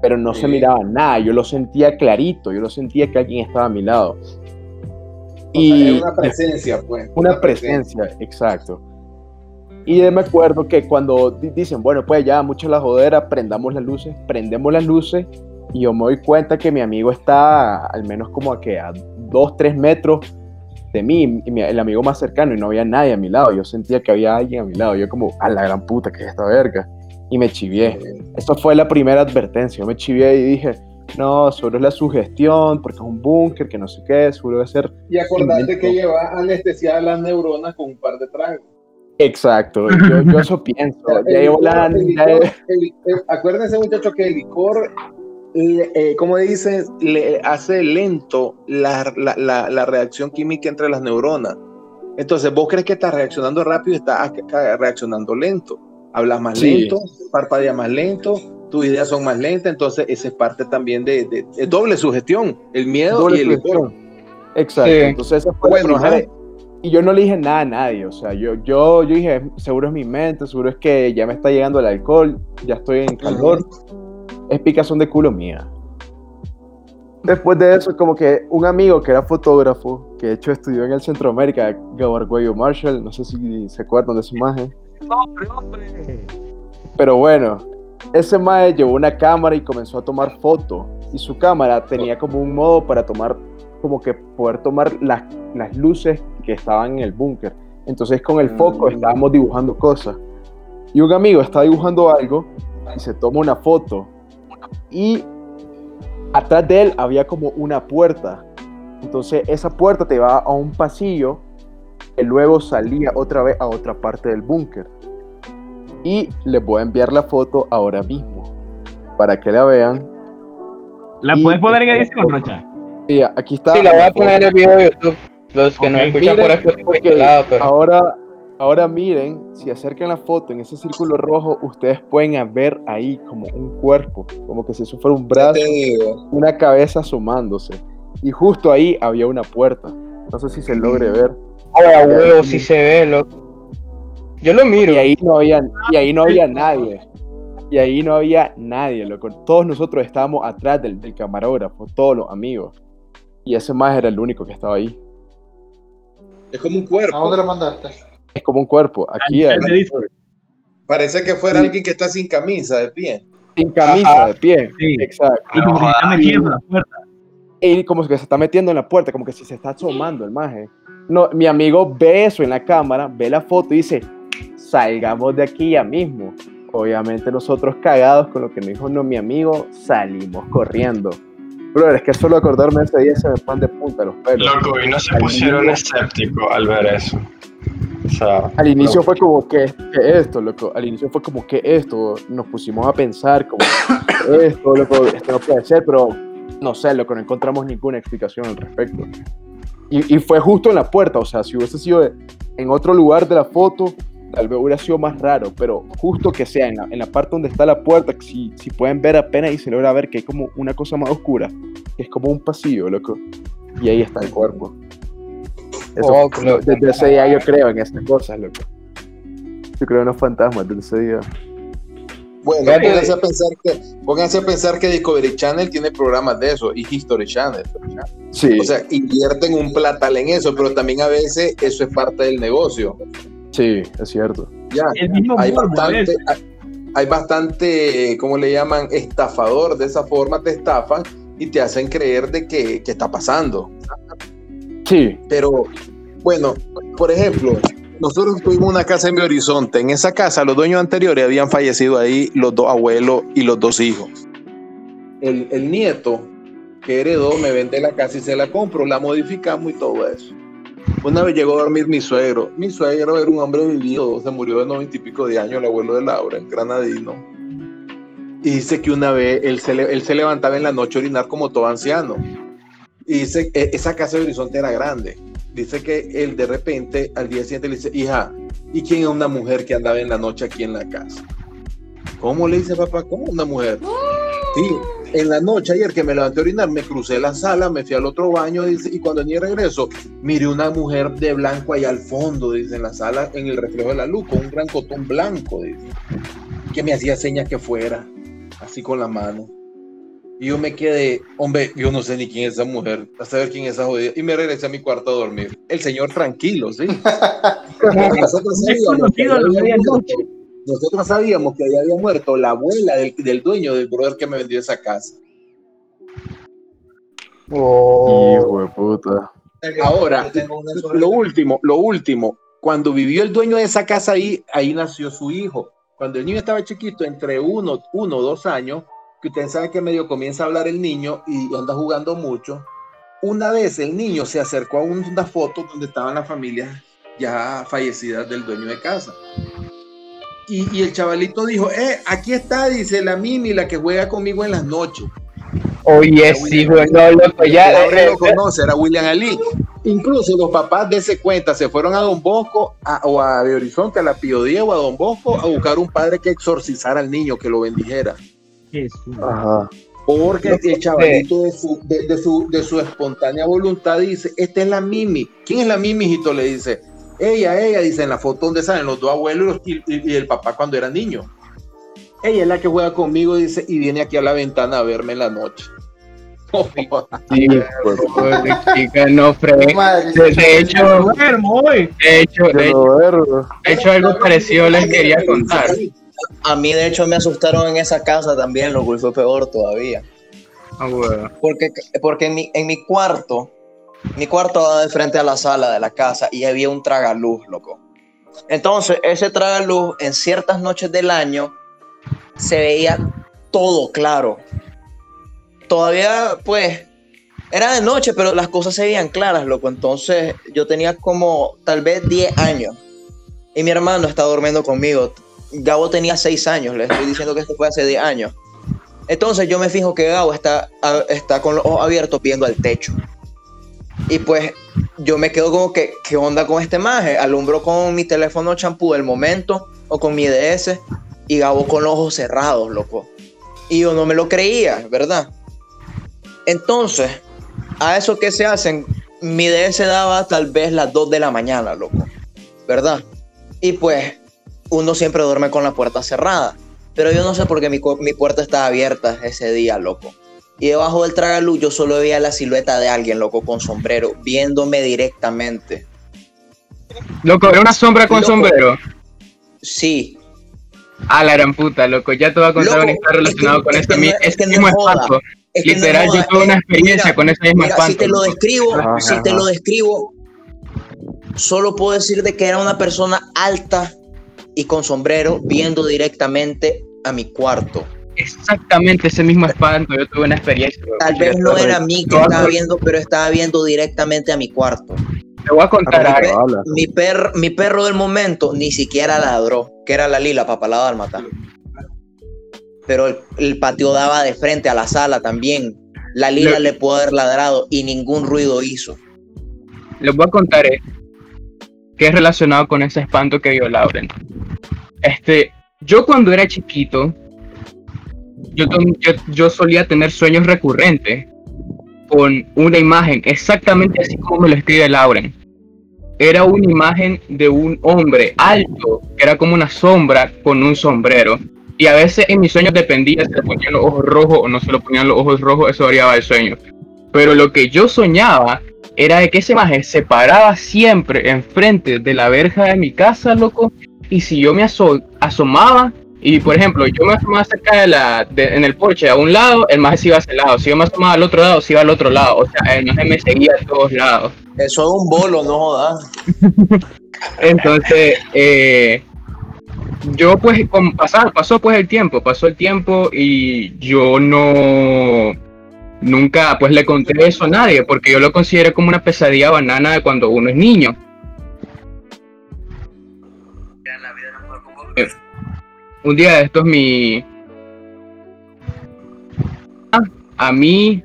pero no se miraba nada, yo lo sentía clarito, yo lo sentía que alguien estaba a mi lado. O sea, Y era una presencia, pues. una presencia, exacto. Y me acuerdo que cuando di- dicen, bueno, pues ya, mucho la jodera, prendamos las luces, prendemos las luces, y yo me doy cuenta que mi amigo está al menos como a que a dos, tres metros de mí, y mi- el amigo más cercano, y no había nadie a mi lado. Yo sentía que había alguien a mi lado. Yo como, a la gran puta, que es esta verga. Y me chivié. Esa fue la primera advertencia. Yo me chivié y dije, no, solo es la sugestión, porque es un búnker, que no sé qué, seguro debe ser Y acordate Invento. que lleva anestesia las neuronas con un par de tragos. Exacto, yo, yo eso pienso. Ya El llevo licor- la- el ya- licor- el- el- acuérdense, muchachos, que el licor, eh, como dice, le hace lento la, la- la- la reacción química entre las neuronas. Entonces, vos crees que estás reaccionando rápido y estás reaccionando lento. Hablas más Sí. lento, parpadeas más lento, tus ideas son más lentas. Entonces, esa es parte también de, doble sugestión: el miedo doble y el licor. Exacto, Sí. entonces esa fue Bueno. Y yo no le dije nada a nadie, o sea, yo, yo, yo dije, seguro es mi mente, seguro es que ya me está llegando el alcohol, ya estoy en calor, es picazón de culo mía. Después de eso, como que un amigo que era fotógrafo, que de hecho estudió en el Centroamérica, Gabarguello Marshall, no sé si se acuerdan de su imagen. Hombre, hombre. Pero bueno, ese mae llevó una cámara y comenzó a tomar fotos. Y su cámara tenía como un modo para tomar, como que poder tomar las, las luces que estaban en el búnker. Entonces con el foco Mm. estábamos dibujando cosas. Y un amigo está dibujando algo y se toma una foto. Y atrás de él había como una puerta. Entonces esa puerta te llevaba a un pasillo que luego salía otra vez a otra parte del búnker. Y les voy a enviar la foto ahora mismo para que la vean. ¿La Y- puedes poner en edición, Rocha? Y aquí está. Sí, la voy a poner en el video de YouTube. Los que no escuchan miren, por aquí, ok, por lado, pero. Ahora, ahora miren, si acercan la foto en ese círculo rojo, ustedes pueden ver ahí como un cuerpo, como que si eso fuera un brazo, una cabeza asomándose. Y justo ahí había una puerta. No sé si se logre ver. Ahora, huevo, si se ve, loco. Yo lo miro. Y ahí no había, y ahí no había nadie. Y ahí no había nadie, loco. Todos nosotros estábamos atrás del, del camarógrafo, todos los amigos. Y ese más era el único que estaba ahí. Es como un ¿A cuerpo. dónde lo mandaste? Es como un cuerpo. Aquí me dice, Parece que fuera alguien que está sin camisa, de pie. sin camisa, de pie. Sí. Exacto. y como que se está metiendo en la puerta. Y como que se está metiendo en la puerta, como que si se está asomando el maje. No, mi amigo ve eso en la cámara, ve la foto y dice, salgamos de aquí ya mismo. Obviamente nosotros cagados con lo que nos dijo no mi amigo, salimos corriendo. Bro, es que solo acordarme de ese día se me pan de punta los pelos. Loco, y no se pusieron escépticos al ver eso. O sea, Al inicio fue como que, que esto, loco. Al inicio fue como que esto. Nos pusimos a pensar como esto, loco, esto no puede ser, pero no sé, loco, no encontramos ninguna explicación al respecto. Y, y fue justo en la puerta, o sea, si hubiese sido en otro lugar de la foto, tal vez hubiera sido más raro, pero justo que sea en la, en la parte donde está la puerta, si, si pueden ver apenas y se logra ver que hay como una cosa más oscura, que es como un pasillo, loco. Y ahí está el cuerpo. Eso, Oh, lo- desde ese día yo creo en esas cosas, loco. Yo creo en los fantasmas desde ese día. Bueno, pónganse a pensar que, pónganse a pensar que Discovery Channel tiene programas de eso y History Channel. Sí, O sea, invierten un platal en eso, pero también a veces eso es parte del negocio. Sí, es cierto. Ya, El mismo hay bastante, hay bastante, ¿cómo le llaman? Estafador. De esa forma te estafan y te hacen creer de que, que está pasando. Sí, Pero, bueno, por ejemplo, nosotros tuvimos una casa en mi horizonte. En esa casa, los dueños anteriores habían fallecido ahí los dos abuelos y los dos hijos. El, el nieto que heredó me vende la casa y se la compro, la modificamos y todo eso. Una vez llegó a dormir mi suegro. Mi suegro era un hombre vivido, se murió de noventa y pico de años, el abuelo de Laura, en granadino. Y dice que una vez él se, le- él se levantaba en la noche a orinar como todo anciano. Y dice, e- esa casa de Horizonte era grande. Dice que él de repente al día siguiente le dice, hija, ¿y quién es una mujer que andaba en la noche aquí en la casa? ¿Cómo le dice papá? ¿Cómo una mujer? Sí, en la noche ayer que me levanté a orinar, me crucé la sala, me fui al otro baño dice, y cuando ni regreso, miré una mujer de blanco allá al fondo, dice, en la sala, en el reflejo de la luz, con un gran cotón blanco, dice, que me hacía señas que fuera, así con la mano. Y yo me quedé, hombre, yo no sé ni quién es esa mujer, a saber quién es esa jodida. Y me regresé a mi cuarto a dormir. El señor tranquilo, ¿sí? Nosotros sabíamos, que ahí había muerto, la abuela del, del dueño del brother que me vendió esa casa. Oh. hijo de puta. Ahora, lo último, lo último, cuando vivió el dueño de esa casa ahí, ahí nació su hijo. Cuando el niño estaba chiquito, entre uno, uno o dos años, que ustedes saben que medio comienza a hablar el niño y anda jugando mucho, una vez el niño se acercó a una foto donde estaban las familias ya fallecidas del dueño de casa. Y, y el chavalito dijo, eh, aquí está, dice la Mimi, la que juega conmigo en las noches. Oye, sí, güey, no, loco, ya. Laura eh, lo conoce, era William Ali. Incluso los papás de ese cuenta se fueron a Don Bosco a- o a de Horizonte, a la Pío Diego, a Don Bosco, a buscar un padre que exorcizara al niño, que lo bendijera. Jesús. Ajá. Porque el chavalito de su, de, de su, de su espontánea voluntad dice, esta es la Mimi. ¿Quién es la Mimi, hijito? Le dice, ella, ella, dice en la foto donde salen los dos abuelos y, los- y- y el papá cuando era niño. Ella es la que juega conmigo, dice, y viene aquí a la ventana a verme en la noche. Sí, Pues, pobre chica, no. Madre, De, de hecho, de hecho, de hecho, de hecho, algo parecido les quería contar. A mí, de hecho, me asustaron en esa casa también, lo cual fue peor todavía. Ah. Porque, porque en, mi, en mi cuarto, mi cuarto daba de frente a la sala de la casa y había un tragaluz, loco. Entonces, ese tragaluz en ciertas noches del año se veía todo claro. Todavía, pues, era de noche, pero las cosas se veían claras, loco. Entonces, yo tenía como tal vez 10 años y mi hermano estaba durmiendo conmigo. Gabo tenía 6 años, le estoy diciendo que esto fue hace 10 años. Entonces yo me fijo que Gabo está, está con los ojos abiertos viendo al techo. Y pues yo me quedo como que, ¿qué onda con este maje? Alumbro con mi teléfono champú del momento o con mi DS y Gabo con los ojos cerrados, loco. Y yo no me lo creía, ¿verdad? Entonces, a eso que se hacen, mi DS daba tal vez las 2 de la mañana, loco. ¿Verdad? Y pues uno siempre duerme con la puerta cerrada. Pero yo no sé por qué mi, mi puerta estaba abierta ese día, loco. Y debajo del tragaluz yo solo veía la silueta de alguien, loco, con sombrero, viéndome directamente. Loco, era una sombra con Loco. sombrero. Sí, A la gran puta, loco. Ya te voy a contar Loco, una historia es relacionada que- con es ese, que mi- no- es que no mismo es joda. espanto. es que no Literal, yo tuve una experiencia mira, con ese mismo Mira, espanto. si te lo describo, Ajá, si te lo describo, solo puedo decir de que era una persona alta y con sombrero viendo directamente a mi cuarto. Exactamente ese mismo espanto. Yo tuve una experiencia. Tal vez no era a mí que estaba viendo, pero estaba viendo directamente a mi cuarto. Te voy a contar algo. Mi, per- mi perro del momento ni siquiera ladró, que era la lila, papá la dálmata. Pero el, el patio daba de frente a la sala también. La lila Le- le pudo haber ladrado y ningún ruido hizo. Les voy a contar esto, que es relacionado con ese espanto que vio Lauren. Este, yo cuando era chiquito, yo, solía tener sueños recurrentes con una imagen exactamente así como me lo escribe Lauren. Era una imagen de un hombre alto, que era como una sombra con un sombrero. Y a veces en mis sueños dependía si le ponían los ojos rojos o no se le ponían los ojos rojos, eso variaba el sueño. Pero lo que yo soñaba era de que ese maje se paraba siempre enfrente de la verja de mi casa, loco. Y si yo me aso- asomaba, y por ejemplo, yo me asomaba cerca de la, de- en el porche a un lado, el maje se iba a ese lado. Si yo me asomaba al otro lado, se iba al otro lado. O sea, el maje me seguía a todos lados. Eso es un bolo, no jodas. Entonces, eh, yo pues, con, pasar, pasó pues el tiempo, pasó el tiempo y yo no, nunca pues le conté eso a nadie, porque yo lo consideré como una pesadilla banana de cuando uno es niño. Un día de estos mi... A mí,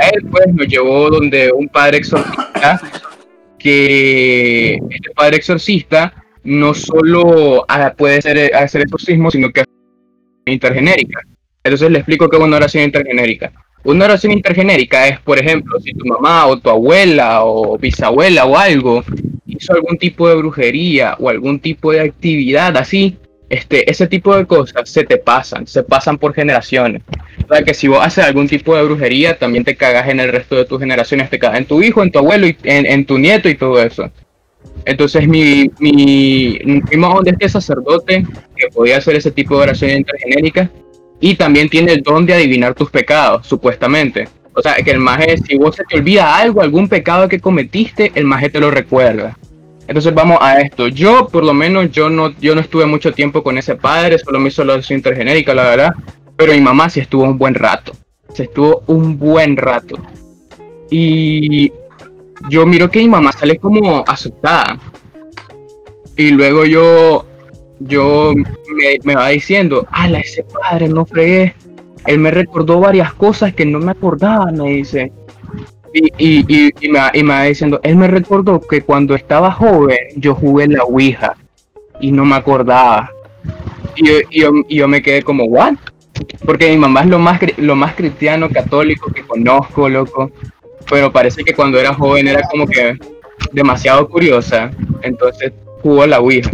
a él pues nos llevó donde un padre exorcista que este padre exorcista no solo ah, puede hacer, eh, hacer exorcismo, sino que hace intergenérica. Entonces le explico qué es una oración intergenérica. Una oración intergenérica es, por ejemplo, si tu mamá o tu abuela o bisabuela o algo hizo algún tipo de brujería o algún tipo de actividad así, este, ese tipo de cosas se te pasan, se pasan por generaciones. O sea que si vos haces algún tipo de brujería, también te cagas en el resto de tus generaciones, te cagas en tu hijo, en tu abuelo, y en, en tu nieto y todo eso. Entonces mi, mi, mi primo de este sacerdote que podía hacer ese tipo de oración intergenérica y también tiene el don de adivinar tus pecados, supuestamente. O sea, que el maje, si vos se te olvida algo, algún pecado que cometiste, el maje te lo recuerda. Entonces vamos a esto. Yo, por lo menos, yo no, yo no estuve mucho tiempo con ese padre, solo me hizo la oración intergenérica, la verdad. Pero mi mamá sí estuvo un buen rato. Se estuvo un buen rato. Y yo miro que mi mamá sale como asustada. Y luego yo, yo me, me va diciendo, ala, ese padre, no fregué. Él me recordó varias cosas que no me acordaba, me dice. Y, y, y, y me, va- y me va diciendo, él me recordó que cuando estaba joven yo jugué la Ouija y no me acordaba. Y yo, y yo, yo me quedé como, ¿what? Porque mi mamá es lo más, lo más cristiano católico que conozco, loco. Pero parece que cuando era joven era como que demasiado curiosa. Entonces jugó la Ouija.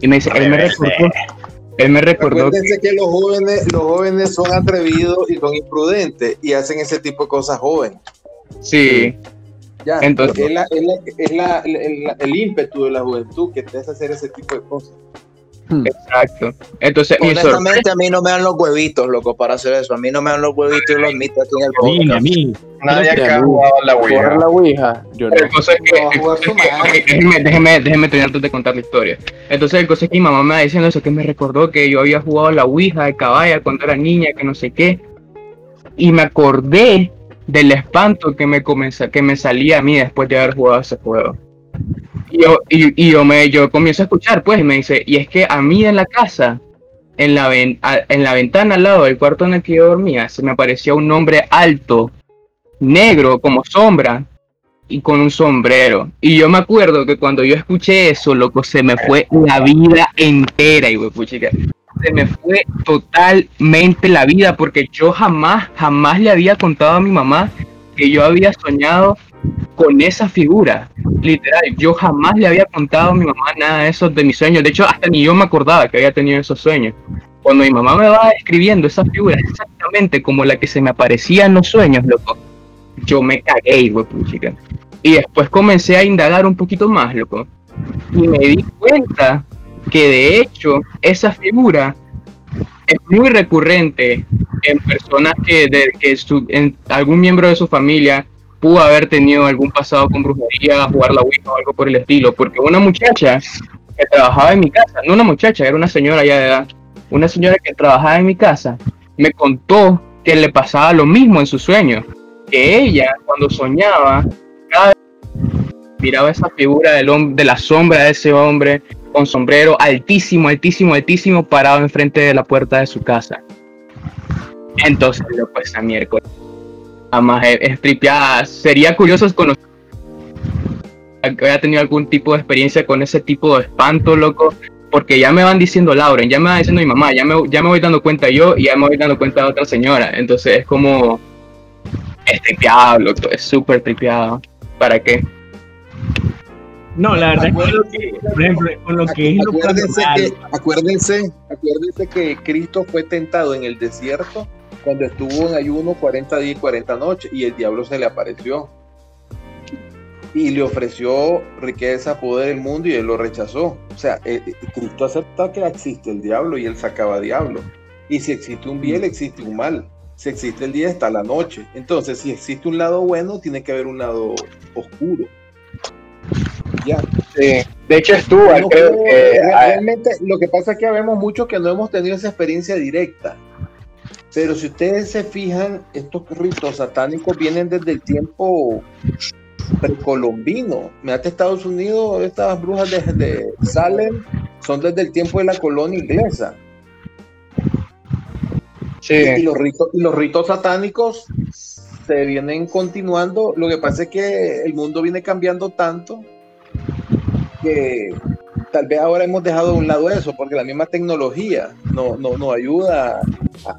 Y me dice, él me recordó, él me recordó que que los jóvenes, los jóvenes son atrevidos y son imprudentes y hacen ese tipo de cosas jóvenes. Sí, Ya, Entonces- es, la- es la- es la- el, el- el ímpetu de la juventud que te hace hacer ese tipo de cosas. exacto. Entonces Honestamente, a mí no me dan los huevitos, loco, para hacer eso. A mí no me dan los huevitos y lo admito aquí en el A mí, a podcast. mí. Nadie acá ha jugado la Ouija. la Ouija, yo no. Pero el cosa es que, No, el jugar cosa su es que- madre. ok, déjeme, déjeme, déjeme terminar antes de contar la historia. Entonces, el cosa es que mi mamá me va diciendo eso, que me recordó que yo había jugado la Ouija de caballa cuando era niña, que no sé qué. Y me acordé del espanto que me comenza, que me salía a mí después de haber jugado ese juego. Y yo, y, yo, me, yo comienzo a escuchar, pues, y me dice, y es que a mí en la casa, en la, ven- en la ventana al lado del cuarto en el que yo dormía, se me aparecía un hombre alto, negro, como sombra, y con un sombrero. Y yo me acuerdo que cuando yo escuché eso, loco, se me fue la vida entera, y puchica. Se me fue totalmente la vida, porque yo jamás, jamás le había contado a mi mamá que yo había soñado con esa figura. Literal, yo jamás le había contado a mi mamá nada de eso de mis sueños. De hecho, hasta ni yo me acordaba que había tenido esos sueños. cuando mi mamá me va describiendo esa figura exactamente como la que se me aparecía en los sueños, loco, yo me cagué, güey. Y después comencé a indagar un poquito más, loco. Y me di cuenta que de hecho esa figura es muy recurrente en personas que, de, que su- en algún miembro de su familia pudo haber tenido algún pasado con brujería, jugar la Ouija o algo por el estilo. Porque una muchacha que trabajaba en mi casa, no una muchacha, era una señora ya de edad, una señora que trabajaba en mi casa, me contó que le pasaba lo mismo en sus sueños, que ella cuando soñaba, miraba esa figura del de la sombra de ese hombre con sombrero altísimo, altísimo, altísimo, parado enfrente de la puerta de su casa. Entonces, loco, esa miércoles. Además, es, es. Sería curioso conocer haya tenido algún tipo de experiencia con ese tipo de espanto, loco. Porque ya me van diciendo Lauren, ya me va diciendo mi mamá, ya me, ya me voy dando cuenta yo y ya me voy dando cuenta de otra señora. Entonces es como. Es tripeado, es súper tripeado. ¿Para qué? No, la verdad es que, por ejemplo, con lo es Acuérdense que, acuérdense, acuérdense que Cristo fue tentado en el desierto cuando estuvo en ayuno 40 días y 40 noches y el diablo se le apareció y le ofreció riqueza, poder, el mundo y él lo rechazó. O sea, eh, eh, Cristo acepta que existe el diablo y él sacaba diablo. Y si existe un bien, existe un mal. Si existe el día, está la noche. Entonces, si existe un lado bueno, tiene que haber un lado oscuro. Ya. Sí. De hecho, estuvo, No creo creo- que. re- ah, realmente lo que pasa es que vemos muchos que no hemos tenido esa experiencia directa. Pero si ustedes se fijan, estos ritos satánicos vienen desde el tiempo precolombino. Mirate Estados Unidos, estas brujas de, de Salem son desde el tiempo de la colonia inglesa. sí. Y los ritos, y los ritos satánicos se vienen continuando. Lo que pasa es que el mundo viene cambiando tanto que tal vez ahora hemos dejado de un lado eso, porque la misma tecnología no, no, nos ayuda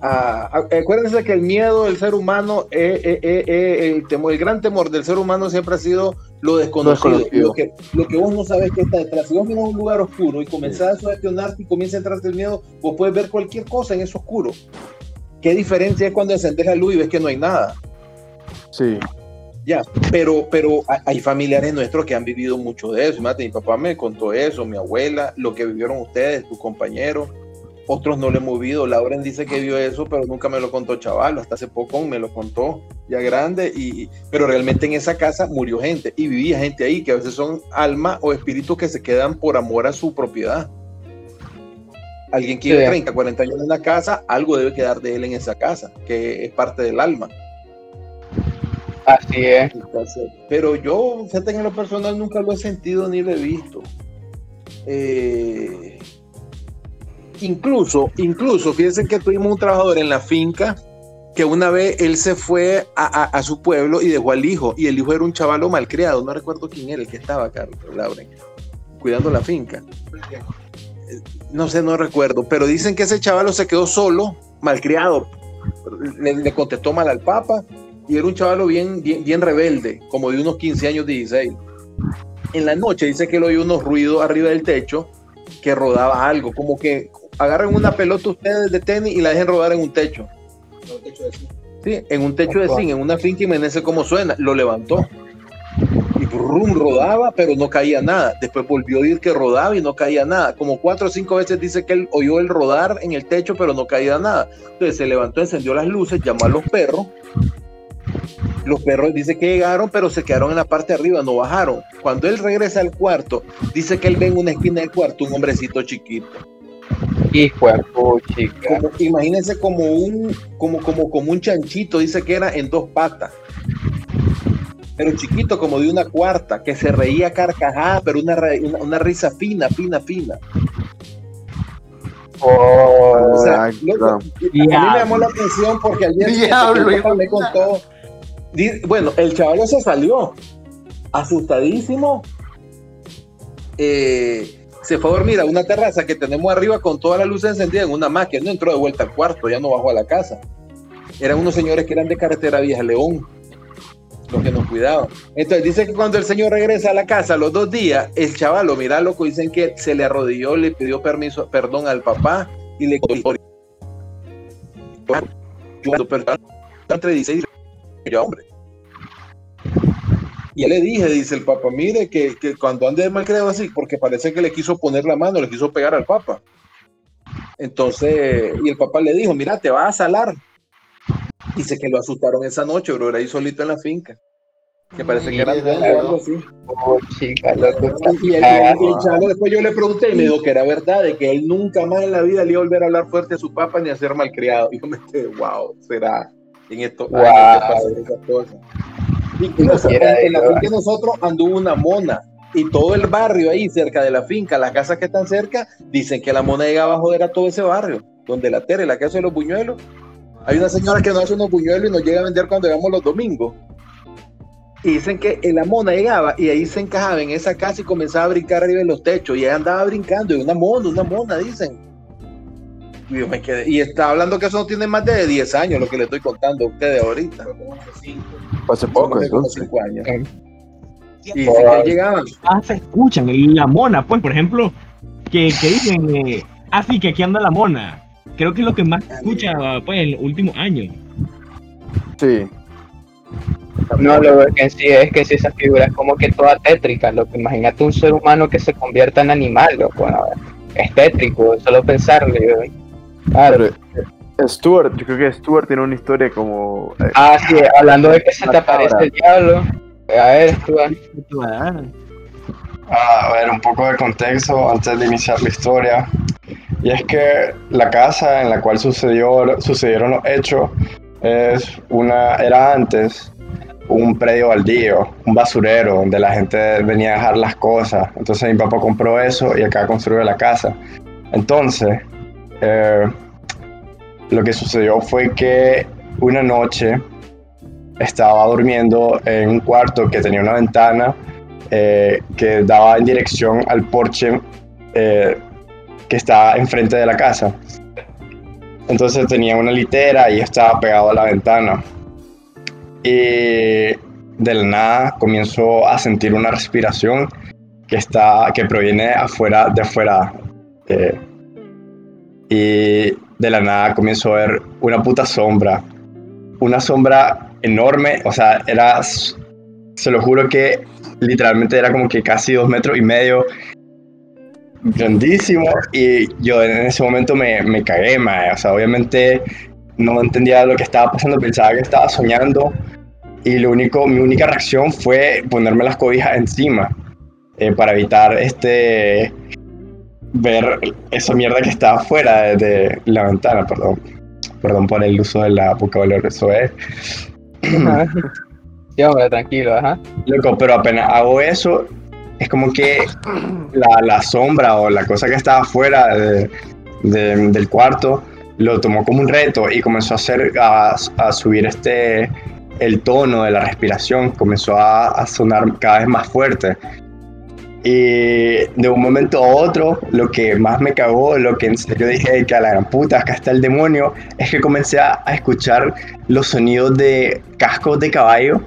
a, a- Acuérdense que el miedo del ser humano, eh, eh, eh, el, temor, el gran temor del ser humano siempre ha sido lo desconocido. desconocido. Lo, que, lo que vos no sabes que está detrás. Si vos miras un lugar oscuro y comenzás a sugestionarte y comienza a entrarte el miedo, vos puedes ver cualquier cosa en eso oscuro. ¿Qué diferencia es cuando encendes la luz y ves que no hay nada? Sí. Ya, pero, pero ha- hay familiares nuestros que han vivido mucho de eso. Imagínate, mi papá me contó eso, mi abuela, lo que vivieron ustedes, tus compañeros. Otros no lo hemos vivido. Lauren dice que vio eso, pero nunca me lo contó chaval. Hasta hace poco me lo contó ya grande. Y, pero realmente en esa casa murió gente y vivía gente ahí, que a veces son almas o espíritus que se quedan por amor a su propiedad. Alguien quiere Sí. 30, 40 años en una casa, algo debe quedar de él en esa casa, que es parte del alma. Así es. Pero yo, fíjate en lo personal nunca lo he sentido ni lo he visto. Eh, incluso, incluso, fíjense que tuvimos un trabajador en la finca que una vez él se fue a, su pueblo y dejó al hijo, y el hijo era un chavalo malcriado, no recuerdo quién era el que estaba acá, Lauren, cuidando la finca. No sé, no recuerdo, pero dicen que ese chavalo se quedó solo, malcriado, le, le contestó mal al papa, y era un chavalo bien, bien, bien rebelde, como de unos 15 años, 16. En la noche dice que él oyó unos ruidos arriba del techo que rodaba algo, como que agarren una pelota ustedes de tenis y la dejen rodar en un techo. Sí, en un techo de zinc, en una finca y menece cómo suena, lo levantó. Y brum, rodaba, pero no caía nada. Después volvió a oír que rodaba y no caía nada. Como cuatro o cinco veces dice que él oyó el rodar en el techo, pero no caía nada. Entonces se levantó, encendió las luces, llamó a los perros los perros dice que llegaron, pero se quedaron en la parte de arriba, no bajaron. Cuando él regresa al cuarto, dice que él ve en una esquina del cuarto un hombrecito chiquito. Hijo de puchica. Como- imagínense como un, como, como, como un chanchito, dice que era en dos patas. Pero chiquito, como de una cuarta, que se reía carcajada, pero una, una, una risa fina, fina, fina. Oh, O sea, Ay, loco, no. a mí me llamó la atención porque al día siguiente Bueno, el chaval se salió asustadísimo. Eh, se fue a dormir a una terraza que tenemos arriba con todas las luces encendidas en una máquina. No entró de vuelta al cuarto, ya no bajó a la casa. Eran unos señores que eran de carretera Vieja León, los que nos cuidaban. Entonces dice que cuando el señor regresa a la casa los dos días, el chaval lo mira loco, dicen que se le arrodilló, le pidió permiso, perdón al papá y le Yo, entre 16 y yo, hombre. Y ya le dije, dice el papá, mire que, que cuando ande de mal creado así, porque parece que le quiso poner la mano, le quiso pegar al papá. Entonces, y el papá le dijo, mira, te vas a salar. Dice que lo asustaron esa noche, bro, era ahí solito en la finca. Que parece que era algo así. Oh, chica, Y chavo después yo le pregunté y me dijo que era verdad, de que él nunca más en la vida le iba a volver a hablar fuerte a su papá ni a ser malcriado. Y yo me quedé, wow, será en estos Wow. años que esas cosas. Y, en, la finca de nosotros anduvo una mona. Y todo el barrio ahí cerca de la finca, las casas que están cerca, dicen que la mona llegaba a joder a todo ese barrio, donde la Tere, la casa de los buñuelos. Hay una señora que nos hace unos buñuelos y nos llega a vender cuando llegamos los domingos. Y dicen que la mona llegaba y ahí se encajaba en esa casa y comenzaba a brincar arriba de los techos. Y ella andaba brincando. Y una mona, una mona, dicen. Y yo me quedé. Y está hablando que eso no tiene más de 10 años, lo que le estoy contando a ustedes ahorita. Hace poco, entonces. 5 años. Y que ahí llegaban. Ah, se escuchan. Y la mona, pues, por ejemplo, que, que dicen, eh, ah, sí, que aquí anda la mona. Creo que es lo que más se escucha, pues, en los últimos años. Sí. No, lo que en sí es que si esa figura es como que toda tétrica, lo que imagínate un ser humano que se convierta en animal, loco, no, es tétrico, solo pensarlo. yo- Claro. Pero Stuart, yo creo que Stuart tiene una historia como. eh, Ah, sí, hablando de que se te aparece el diablo. A ver, tú, Ah, a ver, un poco de contexto antes de iniciar la historia. Y es que la casa en la cual sucedió, sucedieron los hechos es una, era antes un predio baldío, un basurero, donde la gente venía a dejar las cosas. Entonces mi papá compró eso y acá construyó la casa. Entonces, eh, lo que sucedió fue que una noche estaba durmiendo en un cuarto que tenía una ventana eh, que daba en dirección al porche eh, que estaba enfrente de la casa. Entonces tenía una litera y estaba pegado a la ventana. Y de la nada comienzo a sentir una respiración que, está, que proviene afuera, de afuera. Y de la nada comienzo a ver una puta sombra. Una sombra enorme, o sea, era, se lo juro que literalmente era como que casi dos metros y medio, grandísimo, y yo en ese momento me, me cagué, mae. o sea, obviamente no entendía lo que estaba pasando, pensaba que estaba soñando, y lo único, mi única reacción fue ponerme las cobijas encima, eh, para evitar este ver esa mierda que estaba fuera de, la ventana, perdón. Perdón por el uso de la vocabulario, eso es. Sí, hombre, tranquilo, ajá. Loco, pero apenas hago eso, es como que la, la sombra o la cosa que estaba fuera de- de- del cuarto lo tomó como un reto y comenzó a hacer a, a subir este el tono de la respiración, comenzó a, a sonar cada vez más fuerte. Y de un momento a otro, lo que más me cagó, lo que en serio dije que a la gran puta, acá está el demonio, es que comencé a, escuchar los sonidos de cascos de caballo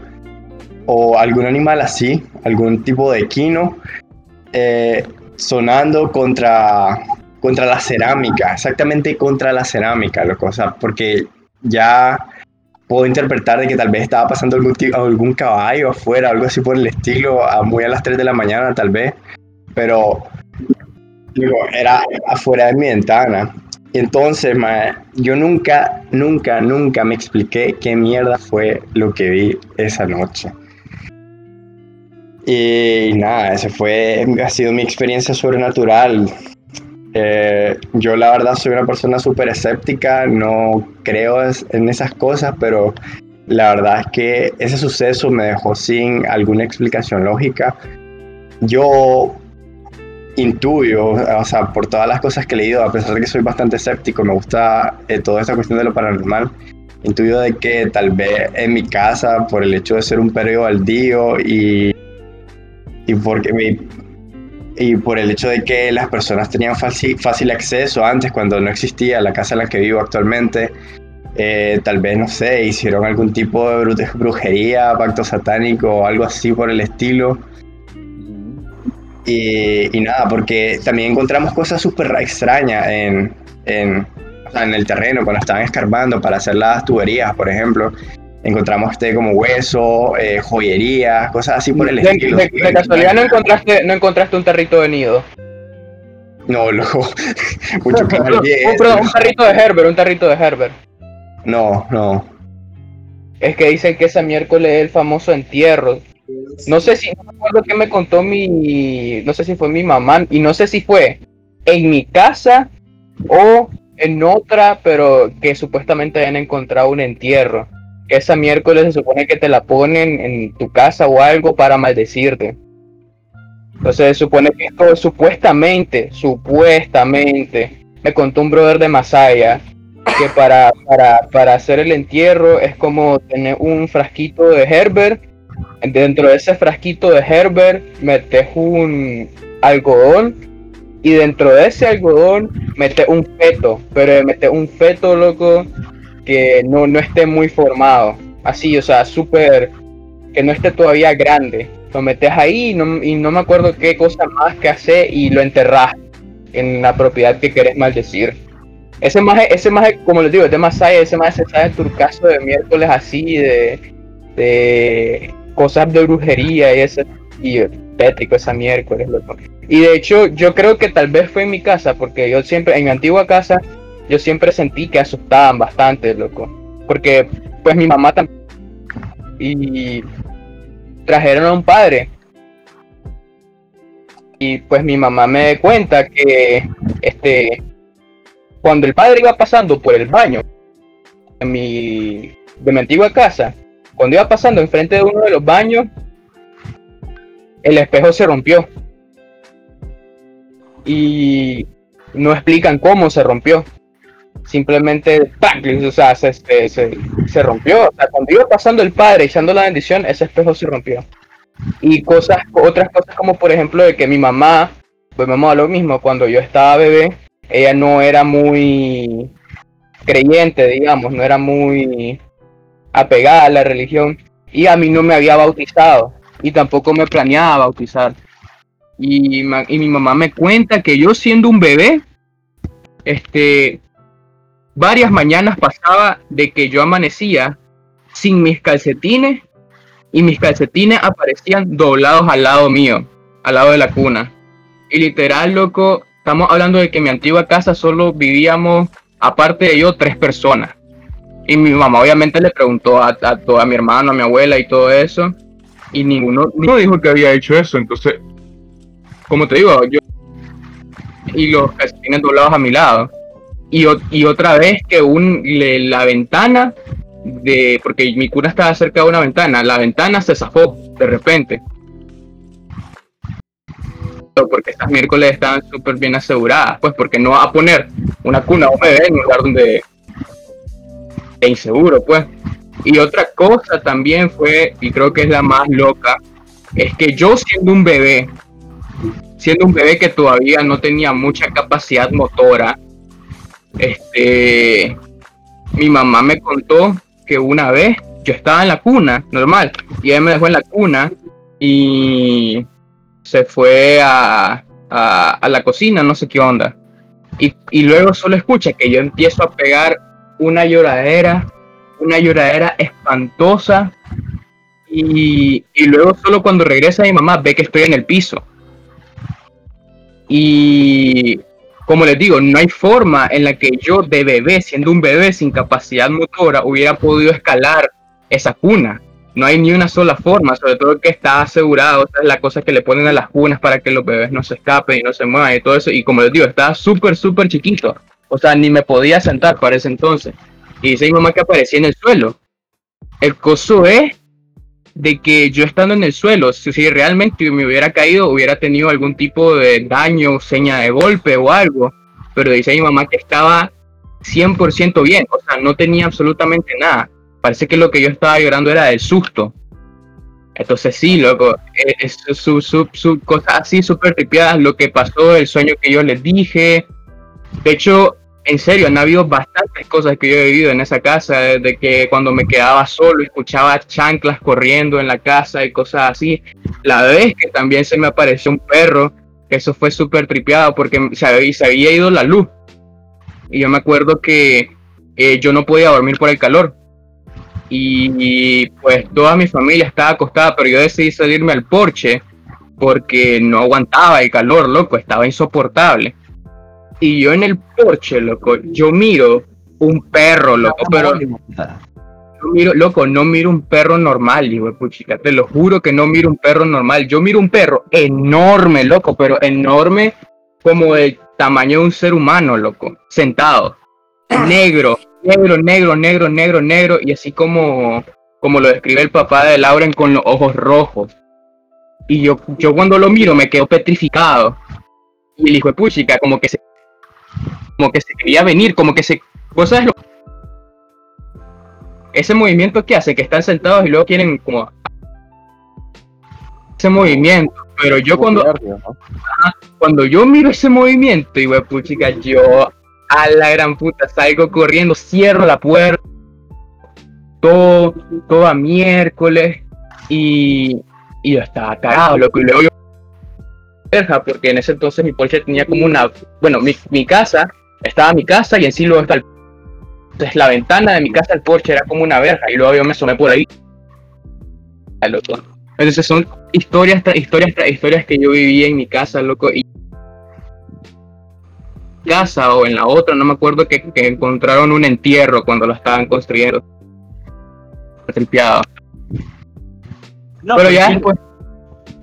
o algún animal así, algún tipo de equino, eh, sonando contra, contra la cerámica, exactamente contra la cerámica, loco, o porque ya puedo interpretar de que tal vez estaba pasando algún, algún caballo afuera, algo así por el estilo, a- muy a las 3 de la mañana tal vez, pero digo, era afuera de mi ventana. Y entonces, mae, yo nunca, nunca, nunca me expliqué qué mierda fue lo que vi esa noche. Y nada, esa fue, ha sido mi experiencia sobrenatural. Eh, yo la verdad soy una persona súper escéptica, no creo en esas cosas, pero la verdad es que ese suceso me dejó sin alguna explicación lógica. Yo intuyo, o sea, por todas las cosas que he leído, a pesar de que soy bastante escéptico, me gusta eh, toda esta cuestión de lo paranormal, intuyo de que tal vez en mi casa, por el hecho de ser un periodo baldío y, y porque mi- y por el hecho de que las personas tenían fácil, acceso antes, cuando no existía la casa en la que vivo actualmente, eh, tal vez, no sé, hicieron algún tipo de bru- brujería, pacto satánico o algo así por el estilo. Y, nada, porque también encontramos cosas súper extrañas en, en en el terreno, cuando estaban escarbando para hacer las tuberías, por ejemplo, encontramos este como hueso, eh, joyería, cosas así por el De, estilo. de- de casualidad no encontraste, no encontraste un tarrito de nido. No, loco. Mucho que Un, perdón, un tarrito de Herbert, un tarrito de Herbert. No, no. Es que dicen que ese miércoles es el famoso entierro. No sé si, no me acuerdo qué me contó mi, no sé si fue mi mamá, y no sé si fue en mi casa o en otra, pero que supuestamente habían encontrado un entierro. Esa miércoles se supone que te la ponen en tu casa o algo para maldecirte. Entonces se supone que esto supuestamente, supuestamente, me contó un brother de Masaya que para, para, para hacer el entierro es como tener un frasquito de Herbert. Dentro de ese frasquito de Herbert metes un algodón y dentro de ese algodón metes un feto, pero metes un feto loco que no, no esté muy formado. Así, o sea, súper, que no esté todavía grande. Lo metes ahí y no, y no me acuerdo qué cosa más que hacer y lo enterras en la propiedad que querés maldecir. Ese maje, ese maje, como les digo, es de Masaya, ese maje se sabe turcaso de miércoles así, de, de cosas de brujería y ese, y tétrico esa miércoles, loco. Y de hecho, yo creo que tal vez fue en mi casa, porque yo siempre, en mi antigua casa, yo siempre sentí que asustaban bastante, loco. Porque, pues mi mamá también. Y trajeron a un padre. Y pues mi mamá me cuenta que, este, cuando el padre iba pasando por el baño en mi, de mi antigua casa, cuando iba pasando enfrente de uno de los baños, el espejo se rompió. Y no explican cómo se rompió. Simplemente, o sea, se, se, se- se rompió. O sea, cuando iba pasando el padre echando la bendición, ese espejo se rompió. Y cosas, otras cosas como por ejemplo de que mi mamá, pues mamá lo mismo, cuando yo estaba bebé, ella no era muy creyente, digamos, no era muy apegada a la religión y a mí no me había bautizado y tampoco me planeaba bautizar. Y, y mi mamá me cuenta que yo siendo un bebé, este, varias mañanas pasaba de que yo amanecía sin mis calcetines y mis calcetines aparecían doblados al lado mío, al lado de la cuna. Y literal, loco, estamos hablando de que en mi antigua casa solo vivíamos, aparte de yo, tres personas. Y mi mamá obviamente le preguntó a, a, to- a mi hermano, a mi abuela y todo eso. Y ninguno, ninguno dijo que había hecho eso. Entonces, como te digo, yo... Y los calcetines doblados a mi lado. Y, o- otra vez que un, la ventana de... Porque mi cuna estaba cerca de una ventana. La ventana se zafó de repente. Porque estas miércoles estaban súper bien aseguradas. Pues porque no a poner una cuna a un bebé en un lugar donde e inseguro, pues. Y otra cosa también fue, y creo que es la más loca, es que yo siendo un bebé, siendo un bebé que todavía no tenía mucha capacidad motora, este, mi mamá me contó que una vez yo estaba en la cuna, normal, y ella me dejó en la cuna y se fue a, a, la cocina, no sé qué onda. Y, y luego solo escucha que yo empiezo a pegar una lloradera, una lloradera espantosa. Y, y luego solo cuando regresa mi mamá ve que estoy en el piso. Y como les digo, no hay forma en la que yo de bebé, siendo un bebé sin capacidad motora, hubiera podido escalar esa cuna. No hay ni una sola forma, sobre todo que está asegurado, esa es la cosa que le ponen a las cunas para que los bebés no se escapen y no se muevan y todo eso. Y como les digo, estaba súper, súper chiquito. O sea, ni me podía sentar para ese entonces. Y dice mi mamá que aparecía en el suelo. El coso es de que yo estando en el suelo, si, realmente me hubiera caído, hubiera tenido algún tipo de daño, seña de golpe o algo. Pero dice mi mamá que estaba 100% bien, o sea, no tenía absolutamente nada. Parece que lo que yo estaba llorando era del susto. Entonces sí, loco, eh, es, su, su, su cosas así súper tripiadas, lo que pasó, el sueño que yo les dije. De hecho, en serio, han habido bastantes cosas que yo he vivido en esa casa, desde que cuando me quedaba solo escuchaba chanclas corriendo en la casa y cosas así. La vez que también se me apareció un perro, eso fue súper tripeado porque se había, se había ido la luz. y yo me acuerdo que eh, yo no podía dormir por el calor. Y, y, pues toda mi familia estaba acostada, pero yo decidí salirme al porche porque no aguantaba el calor, loco, estaba insoportable. Y yo en el porche, loco, yo miro un perro, loco, pero no miro, loco, no miro un perro normal, hijo de puchica, te lo juro que no miro un perro normal. Yo miro un perro enorme, loco, pero enorme como el tamaño de un ser humano, loco, sentado, negro, negro, negro, negro, negro, negro, y así como, como lo describe el papá de Lauren con los ojos rojos. Y yo, yo cuando lo miro me quedo petrificado. Y el hijo de puchica como que se, como que se quería venir, como que se, vos sabes lo ese movimiento que hace, que están sentados y luego quieren como ese movimiento, pero yo cuando cuando yo miro ese movimiento y puchica, yo a la gran puta salgo corriendo, cierro la puerta, todo, toda miércoles y, y yo estaba cagado, loco, y luego yo verja, porque en ese entonces mi Porsche tenía como una, bueno, mi, mi casa, estaba mi casa y en sí luego está el entonces la ventana de mi casa al porche era como una verja y luego yo me asomé por ahí. Entonces son historias tras historias historias que yo vivía en mi casa, loco. Y casa o en la otra, no me acuerdo que, que encontraron un entierro cuando lo estaban construyendo. Tripiado. No, Pero pues ya después,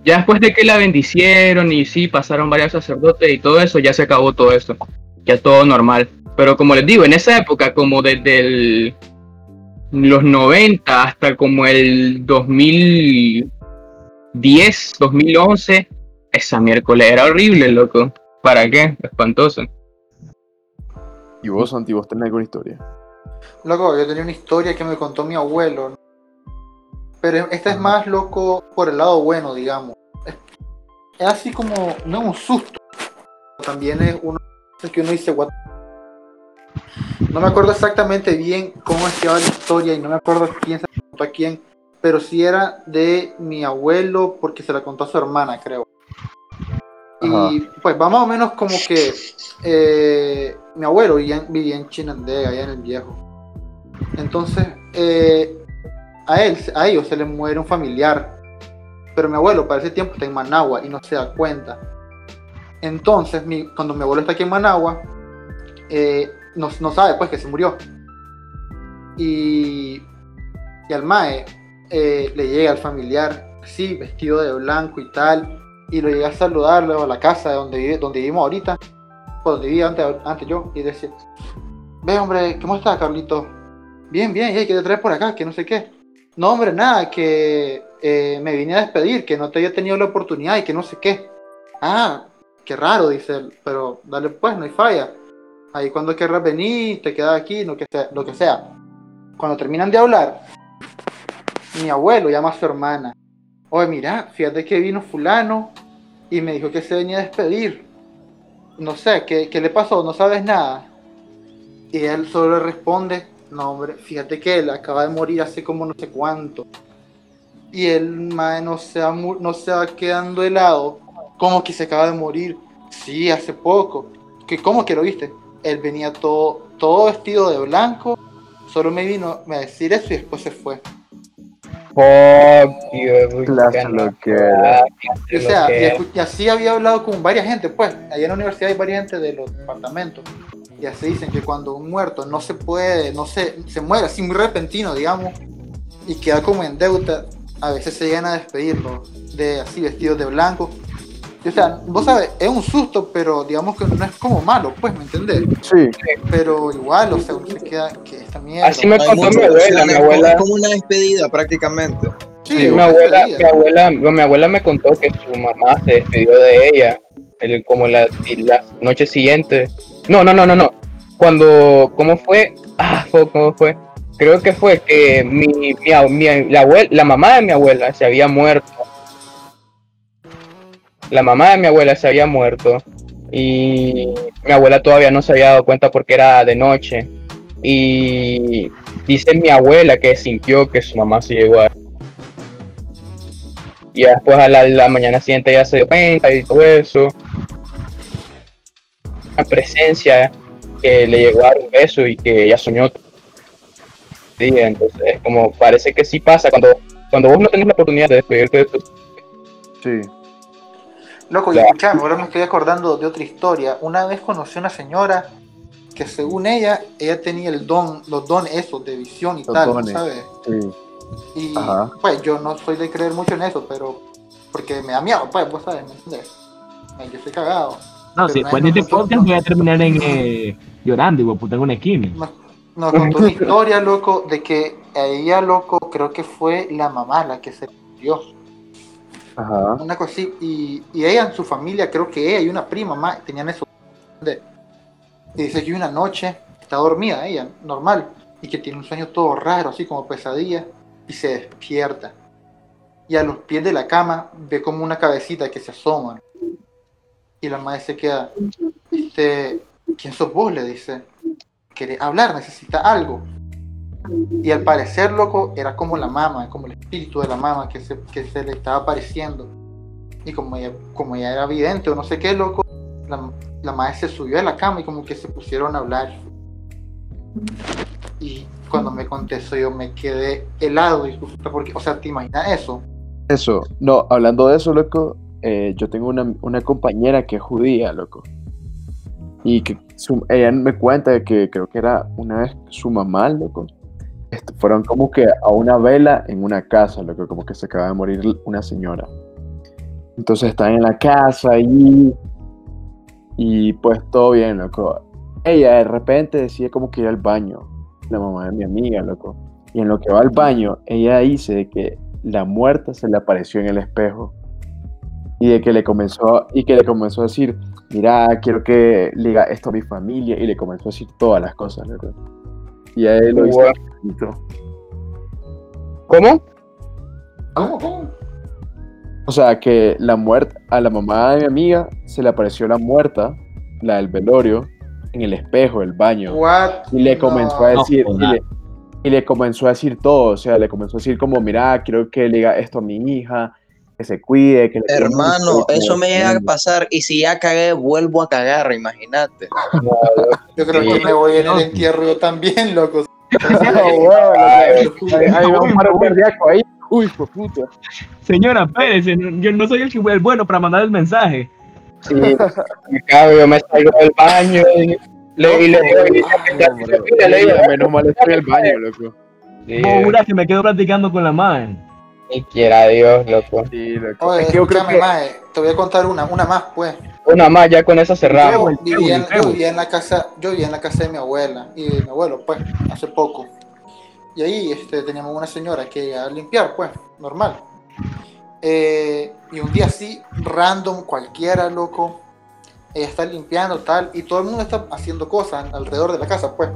ya después de que la bendicieron y sí, pasaron varios sacerdotes y todo eso, ya se acabó todo eso. Ya todo normal. Pero como les digo, en esa época, como desde el- los 90 hasta como el 2010, 2011, esa miércoles era horrible, loco. ¿Para qué? Espantoso. ¿Y vos, Santi, vos tenés alguna historia? Loco, yo tenía una historia que me contó mi abuelo. Pero esta es más loco por el lado bueno, digamos. Es, así como, no es un susto. También es uno que uno dice, what No me acuerdo exactamente bien cómo es que va la historia y no me acuerdo quién se la contó a quién. Pero sí era de mi abuelo porque se la contó a su hermana, creo. Y pues va más o menos como que eh, mi abuelo vivía, en- vivía en Chinandega, allá en el viejo. Entonces, eh, a él, a ellos se les muere un familiar. Pero mi abuelo para ese tiempo está en Managua y no se da cuenta. Entonces, mi- cuando mi abuelo está aquí en Managua, eh, no, no sabe pues que se murió. Y, y al Mae eh, le llega al familiar, sí, vestido de blanco y tal, y lo llega a saludarlo a la casa de donde, vive, donde vivimos ahorita, o donde vivía antes, antes yo, y decía, ve hombre, ¿cómo estás Carlito? Bien, bien, ¿y qué te traes por acá? Que no sé qué. No hombre, nada, que eh, me vine a despedir, que no te había tenido la oportunidad y que no sé qué. Ah, qué raro, dice él, pero dale pues, no hay falla. Ahí cuando querrás venir, te quedas aquí, lo que sea. Cuando terminan de hablar, mi abuelo llama a su hermana. Oye, mira, fíjate que vino fulano y me dijo que se venía a despedir. No sé, ¿qué, qué le pasó? No sabes nada. Y él solo le responde, no hombre, fíjate que él acaba de morir hace como no sé cuánto. Y el mae no se va, no se va quedando helado. ¿Cómo que se acaba de morir? Sí, hace poco. ¿Qué, ¿Cómo que lo viste? Él venía todo, todo vestido de blanco. Solo me vino a decir eso y después se fue. Fuck you, no. loquera. Ah, Y, o sea, y así había hablado con varias gente, pues. Allá en la universidad hay varias gente de los departamentos. Y así dicen que cuando un muerto no se puede, no se, se muere así muy repentino, digamos, y queda como en deuda, a veces se llegan a despedirlo de así vestidos de blanco. Y, o sea, vos sabes, es un susto, pero digamos que no es como malo, pues, ¿me entendés? Sí, Pero igual, o sea, uno se queda que esta mierda. Así me contó mi abuela, mi es como- abuela. Es como una despedida prácticamente. Sí, mi abuela, mi abuela, mi abuela me contó que su mamá se despidió de ella el- como la, la noche siguiente. No, no, no, no, no. Cuando, ¿cómo fue? Ah, ¿cómo fue? Creo que fue que mi, la, abuela, la mamá de mi abuela se había muerto. La mamá de mi abuela se había muerto y mi abuela todavía no se había dado cuenta porque era de noche. Y dice mi abuela que sintió que su mamá se llegó a y después a la, mañana siguiente ya se dio cuenta y todo eso. La presencia que le llegó a dar un beso y que ella soñó. Sí, entonces, como parece que sí pasa cuando, cuando vos no tenés la oportunidad de despedirte de tu. Sí. Loco, y Ya. escuchame, ahora me estoy acordando de otra historia. Una vez conocí a una señora que según ella, ella tenía el don, los dones esos de visión y Los tal, dones. ¿sabes? Sí. Y Ajá. pues yo no soy de creer mucho en eso, pero porque me da miedo, pues, vos sabes, ¿me entiendes? Yo soy cagado. No, Pero si después de este podcast voy a terminar en eh, llorando y voy a putar una esquina. Nos contó una historia, loco, de que a ella, loco, creo que fue la mamá la que se murió. Ajá. Una cosa así. Y, y ella en su familia, creo que ella y una prima más tenían eso. de- Y dice que una noche está dormida ella, normal, y que tiene un sueño todo raro, así como pesadilla, y se despierta. Y a los pies de la cama ve como una cabecita que se asoma. Y la madre se queda, este, ¿quién sos vos? Le dice, ¿querés hablar? ¿Necesita algo? Y al parecer, loco, era como la mamá, como el espíritu de la mamá que se, que se le estaba apareciendo. Y como ella, como ella era vidente o no sé qué, loco, la, la madre se subió a la cama y como que se pusieron a hablar. Y cuando me conté eso, yo me quedé helado. Porque, o sea, ¿te imaginas eso? Eso, no, hablando de eso, loco, eh, yo tengo una, una compañera que es judía, loco. Y que ella me cuenta que creo que era una vez su mamá, loco. este, fueron como que a una vela en una casa, loco, como que se acaba de morir una señora. Entonces están en la casa y, y pues todo bien, loco. Ella de repente decide como que ir al baño, la mamá de mi amiga, loco. Y en lo que va al baño, ella dice que la muerta se le apareció en el espejo y de que le comenzó y que le comenzó a decir, mira, quiero que le diga esto a mi familia y le comenzó a decir todas las cosas, loco. Y a él lo hizo. ¿Cómo? ¿Cómo? ¿Cómo? O sea, que la muerta a la mamá de mi amiga se le apareció la muerta, la del velorio, en el espejo del baño. What? Y le No. comenzó a No, decir, y, joda. le, y le comenzó a decir todo, o sea, le comenzó a decir como, mira, quiero que le diga esto a mi hija, que se cuide, que le cuide mucho", Hermano, eso me llega a pasar y si ya cagué, vuelvo a cagar, imagínate. Yo creo Sí. que me voy en el entierro yo también, loco. "No. Uy, fue puta. Señora, no- yo no soy el, que- el bueno para mandar el mensaje. Sí, me cago, yo me salgo del baño y le, y le digo, Menos mal estoy en el baño, loco. jura que me quedo practicando con la madre. Ni quiera Dios, loco. Sí, loco. Oye, Es que yo creo te voy a contar una, una más, pues. Una más, ya con esa cerramos. Yo vivía, en, el feo. yo vivía en la casa, yo vivía en la casa de mi abuela y de mi abuelo, pues, hace poco. Y ahí este, teníamos una señora que iba a limpiar, pues, normal. Eh, y un día así, random, cualquiera, loco, ella está limpiando, tal, y todo el mundo está haciendo cosas alrededor de la casa, pues,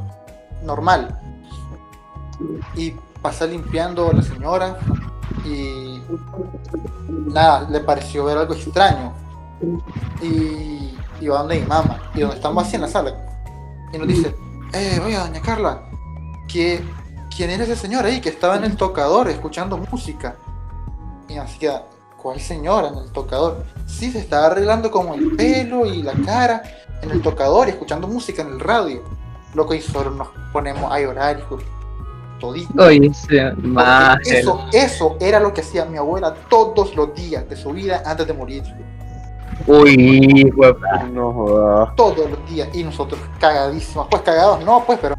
normal. Y pasa limpiando a la señora y nada, le pareció ver algo extraño y, y va donde mi mamá, y donde estamos así en la sala, y nos dice, eh, oiga, doña Carla, ¿qué, ¿quién era ese señor ahí que estaba en el tocador escuchando música? Y así queda, ¿cuál señora en el tocador? Sí, se estaba arreglando como el pelo y la cara en el tocador y escuchando música en el radio. Lo que hizo, nos ponemos a llorar, hijo. Todito. Oye, Eso, eso era lo que hacía mi abuela todos los días de su vida antes de morir. Uy, no jodas. todos los días y nosotros cagadísimos, pues cagados no, pues, pero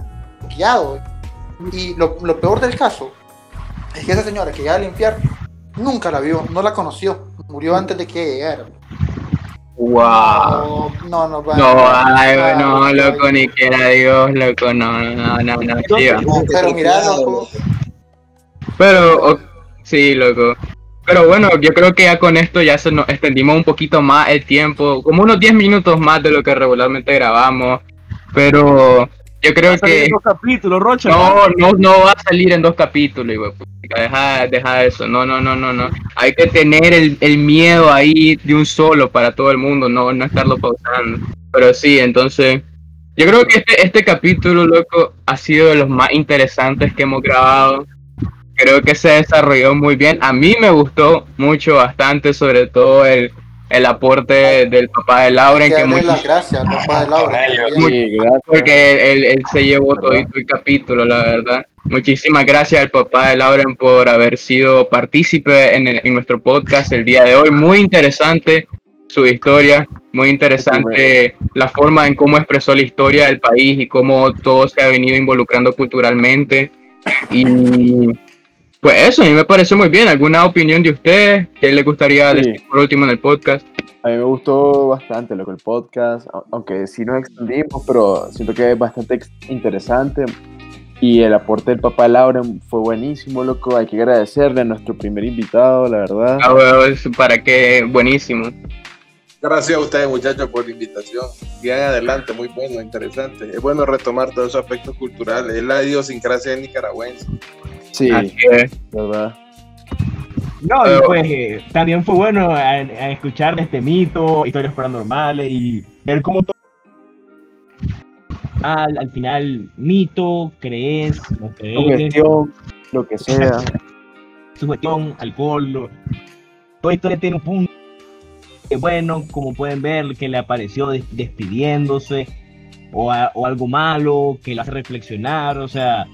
piados. Y lo, lo peor del caso es que esa señora que iba a limpiar nunca la vio, no la conoció, murió antes de que ella llegara. Wow. No, no, no. No, ay, no, loco, ni quiera Dios, loco, no, no, no, no, tío. Pero mira, loco, Pero, o- sí, loco. Pero bueno, yo creo que ya con esto ya se nos extendimos un poquito más el tiempo, como unos 10 minutos más de lo que regularmente grabamos. Pero yo creo que Dos capítulos, Rocha. no, no, no va a salir en dos capítulos, güey. Deja, deja eso, no, no, no, no, no. Hay que tener el, el miedo ahí de un solo para todo el mundo, no, no estarlo pausando. Pero sí, entonces, yo creo que este, este capítulo, loco, ha sido de los más interesantes que hemos grabado. Creo que se desarrolló muy bien. A mí me gustó mucho, bastante, sobre todo el, el aporte del papá de Lauren, Que que las gracias papá de. Cornelio, también. Sí, gracias. porque él, él se llevó todo el capítulo, la verdad. Muchísimas gracias al papá de Lauren por haber sido partícipe en, el- en nuestro podcast el día de hoy. Muy interesante su historia, muy interesante la forma en cómo expresó la historia del país y cómo todo se ha venido involucrando culturalmente. Y pues eso, a mí me pareció muy bien. ¿Alguna opinión de ustedes que les gustaría Sí. decir por último en el podcast? A mí me gustó bastante lo que el podcast, aunque sí nos extendimos, pero siento que es bastante interesante. Y el aporte del papá Lauren fue buenísimo, loco. Hay que agradecerle a nuestro primer invitado, la verdad. Ah, bueno, para que buenísimo. Gracias a ustedes, muchachos, por la invitación. Sigan adelante, muy bueno, interesante. Es bueno retomar todos esos aspectos culturales. Es la idiosincrasia nicaragüense. Sí, Así es. verdad. No, y pues eh, también fue bueno a, a escuchar de este mito, historias paranormales y ver cómo todo. Al, al final, mito, crees, no crees, Sugestión, lo que sea. sugestión, alcohol. lo- Toda historia tiene un punto. Bueno, como pueden ver, que le apareció des- despidiéndose o, algo malo que le hace reflexionar. O sea,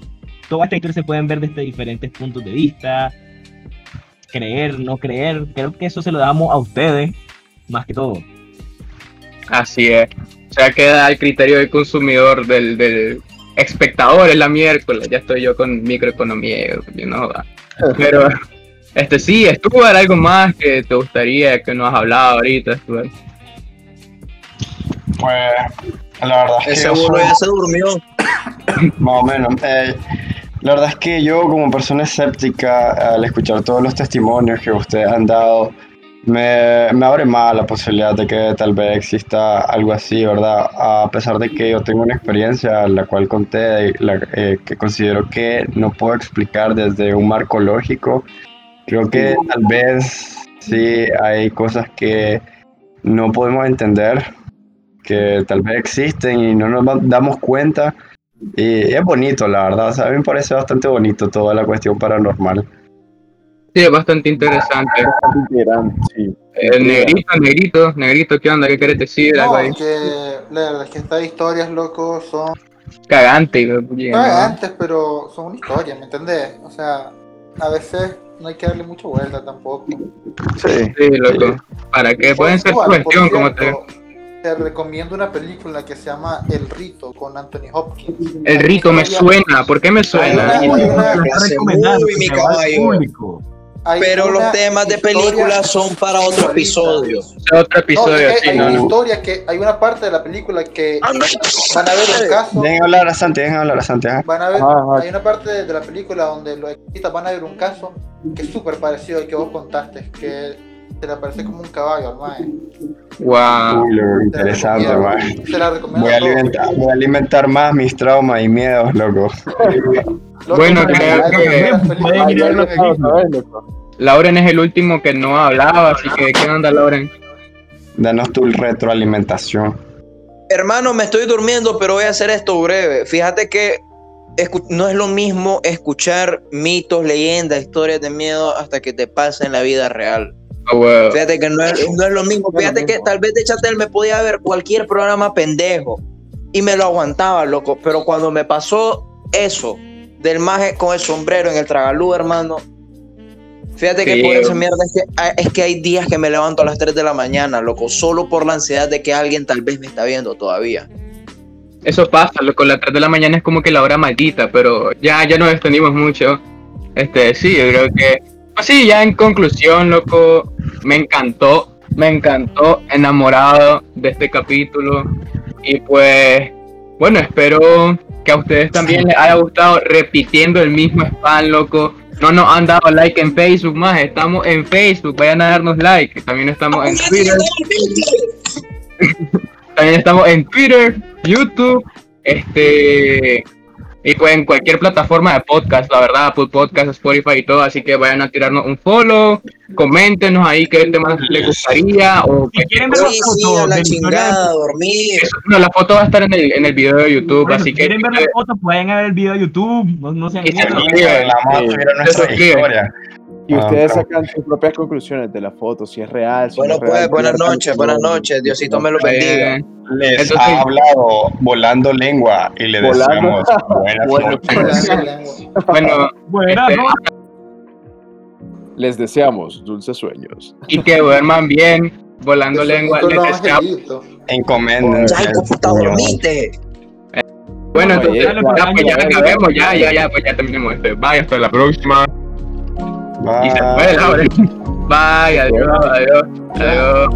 toda esta historia se pueden ver desde diferentes puntos de vista. Creer, no creer. Creo que eso se lo damos a ustedes más que todo. Así es. O sea, queda al criterio del consumidor, del, espectador en la miércoles. Ya estoy yo con microeconomía, yo no. Pero, este sí, Stuart, algo más que te gustaría que nos has hablado ahorita, Stuart. Pues la verdad es que Ese yo bolo soy- ya se durmió. Más o menos. Eh, la verdad es que yo como persona escéptica, al escuchar todos los testimonios que ustedes han dado, me, me abre más la posibilidad de que tal vez exista algo así, ¿verdad? A pesar de que yo tengo una experiencia la cual conté, la- eh, que considero que no puedo explicar desde un marco lógico, creo que tal vez sí hay cosas que no podemos entender, que tal vez existen y no nos da- damos cuenta. Y es bonito, la verdad. O sea, a mí me parece bastante bonito toda la cuestión paranormal. Sí, es bastante interesante. Sí. Eh, negrito, negrito, negrito, ¿qué onda? ¿Qué querés decir? Algo No, ahí. que la verdad es que estas historias, loco, son Cagante. güey, ¿no? cagantes, pero son una historia, ¿me entendés? O sea, a veces no hay que darle mucha vuelta tampoco. Sí. Sí, loco. ¿Para qué? Pueden ser por cuestión, como te... Te recomiendo una película que se llama El Rito con Anthony Hopkins. El rito me suena. ¿Por qué me suena? Hay una- hay una- muy, mi caballo. público. Hay Pero los temas de películas son para otro episodio. Es otro No, episodio, es que sí, hay no, una no. historia que hay una parte de la película que van a ver un caso. Dejen hablar a Santi, dejen hablar a Santi. Van a ver, ajá. hay una parte de, de la película donde los artistas van a ver un caso que es súper parecido al que vos contaste, que se le aparece como un caballo al mae. Wow. Uy, la interesante, recomiendo. man. Se la recomiendo Voy a, alimentar, voy a alimentar más mis traumas y miedos, loco. Loco, Bueno, mae, creo que-. Lauren es el último que no hablaba, así que ¿qué onda, Lauren? Danos tu retroalimentación. Hermano, me estoy durmiendo, pero voy a hacer esto breve. Fíjate que no es lo mismo escuchar mitos, leyendas, historias de miedo hasta que te pasa en la vida real. Ah. Fíjate que no es, no es lo mismo. No es lo Fíjate que tal vez de Chatel me podía ver cualquier programa pendejo y me lo aguantaba, loco. Pero cuando me pasó eso del maje con el sombrero en el tragalú, hermano. Fíjate que Sí, por esa mierda es que, ah, es que hay días que me levanto a las 3 de la mañana, loco, solo por la ansiedad de que alguien tal vez me está viendo todavía. Eso pasa, loco, las 3 de la mañana es como que la hora maldita, pero ya, ya nos extendimos mucho. Este, sí, yo creo que. Pues sí, ya en conclusión, loco, me encantó, me encantó, enamorado de este capítulo. Y pues, bueno, espero que a ustedes también les haya gustado repitiendo el mismo spam, loco. No nos han dado like en Facebook más, estamos en Facebook, vayan a darnos like. También estamos en Twitter. También estamos en Twitter, YouTube, este y pues en cualquier plataforma de podcast, la verdad, Apple Podcast, Spotify y todo, así que vayan a tirarnos un follow, coméntenos ahí qué temas les gustaría o Si quieren ver las Sí, sí, la de la historia de- chingada, dormir. Eso- no, la foto va a estar en el, en el video de YouTube, Bueno, así si que quieren ver las fotos, pueden ver el video de YouTube. No, no se suscriben. La a nuestra historia. Y Ah, ustedes sacan sus propias conclusiones de la foto, si es real. Si Bueno, no es pues, real, buenas noches, buenas noches. Diosito me lo bendiga. Les Entonces- ha hablado volando lengua y le Volando. deseamos buenas Bueno, noches. bueno, Bueno, este, Les deseamos dulces sueños. y que duerman bien, volando lengua. les deseamos-. Encoméndense. Ya computador. Bueno, entonces, ya, ya, pues ya ya, acabemos, ya, ya, ya, pues ya terminemos este. Bye, hasta la próxima. Y se Bye. fue. Bye, adiós, adiós, adiós.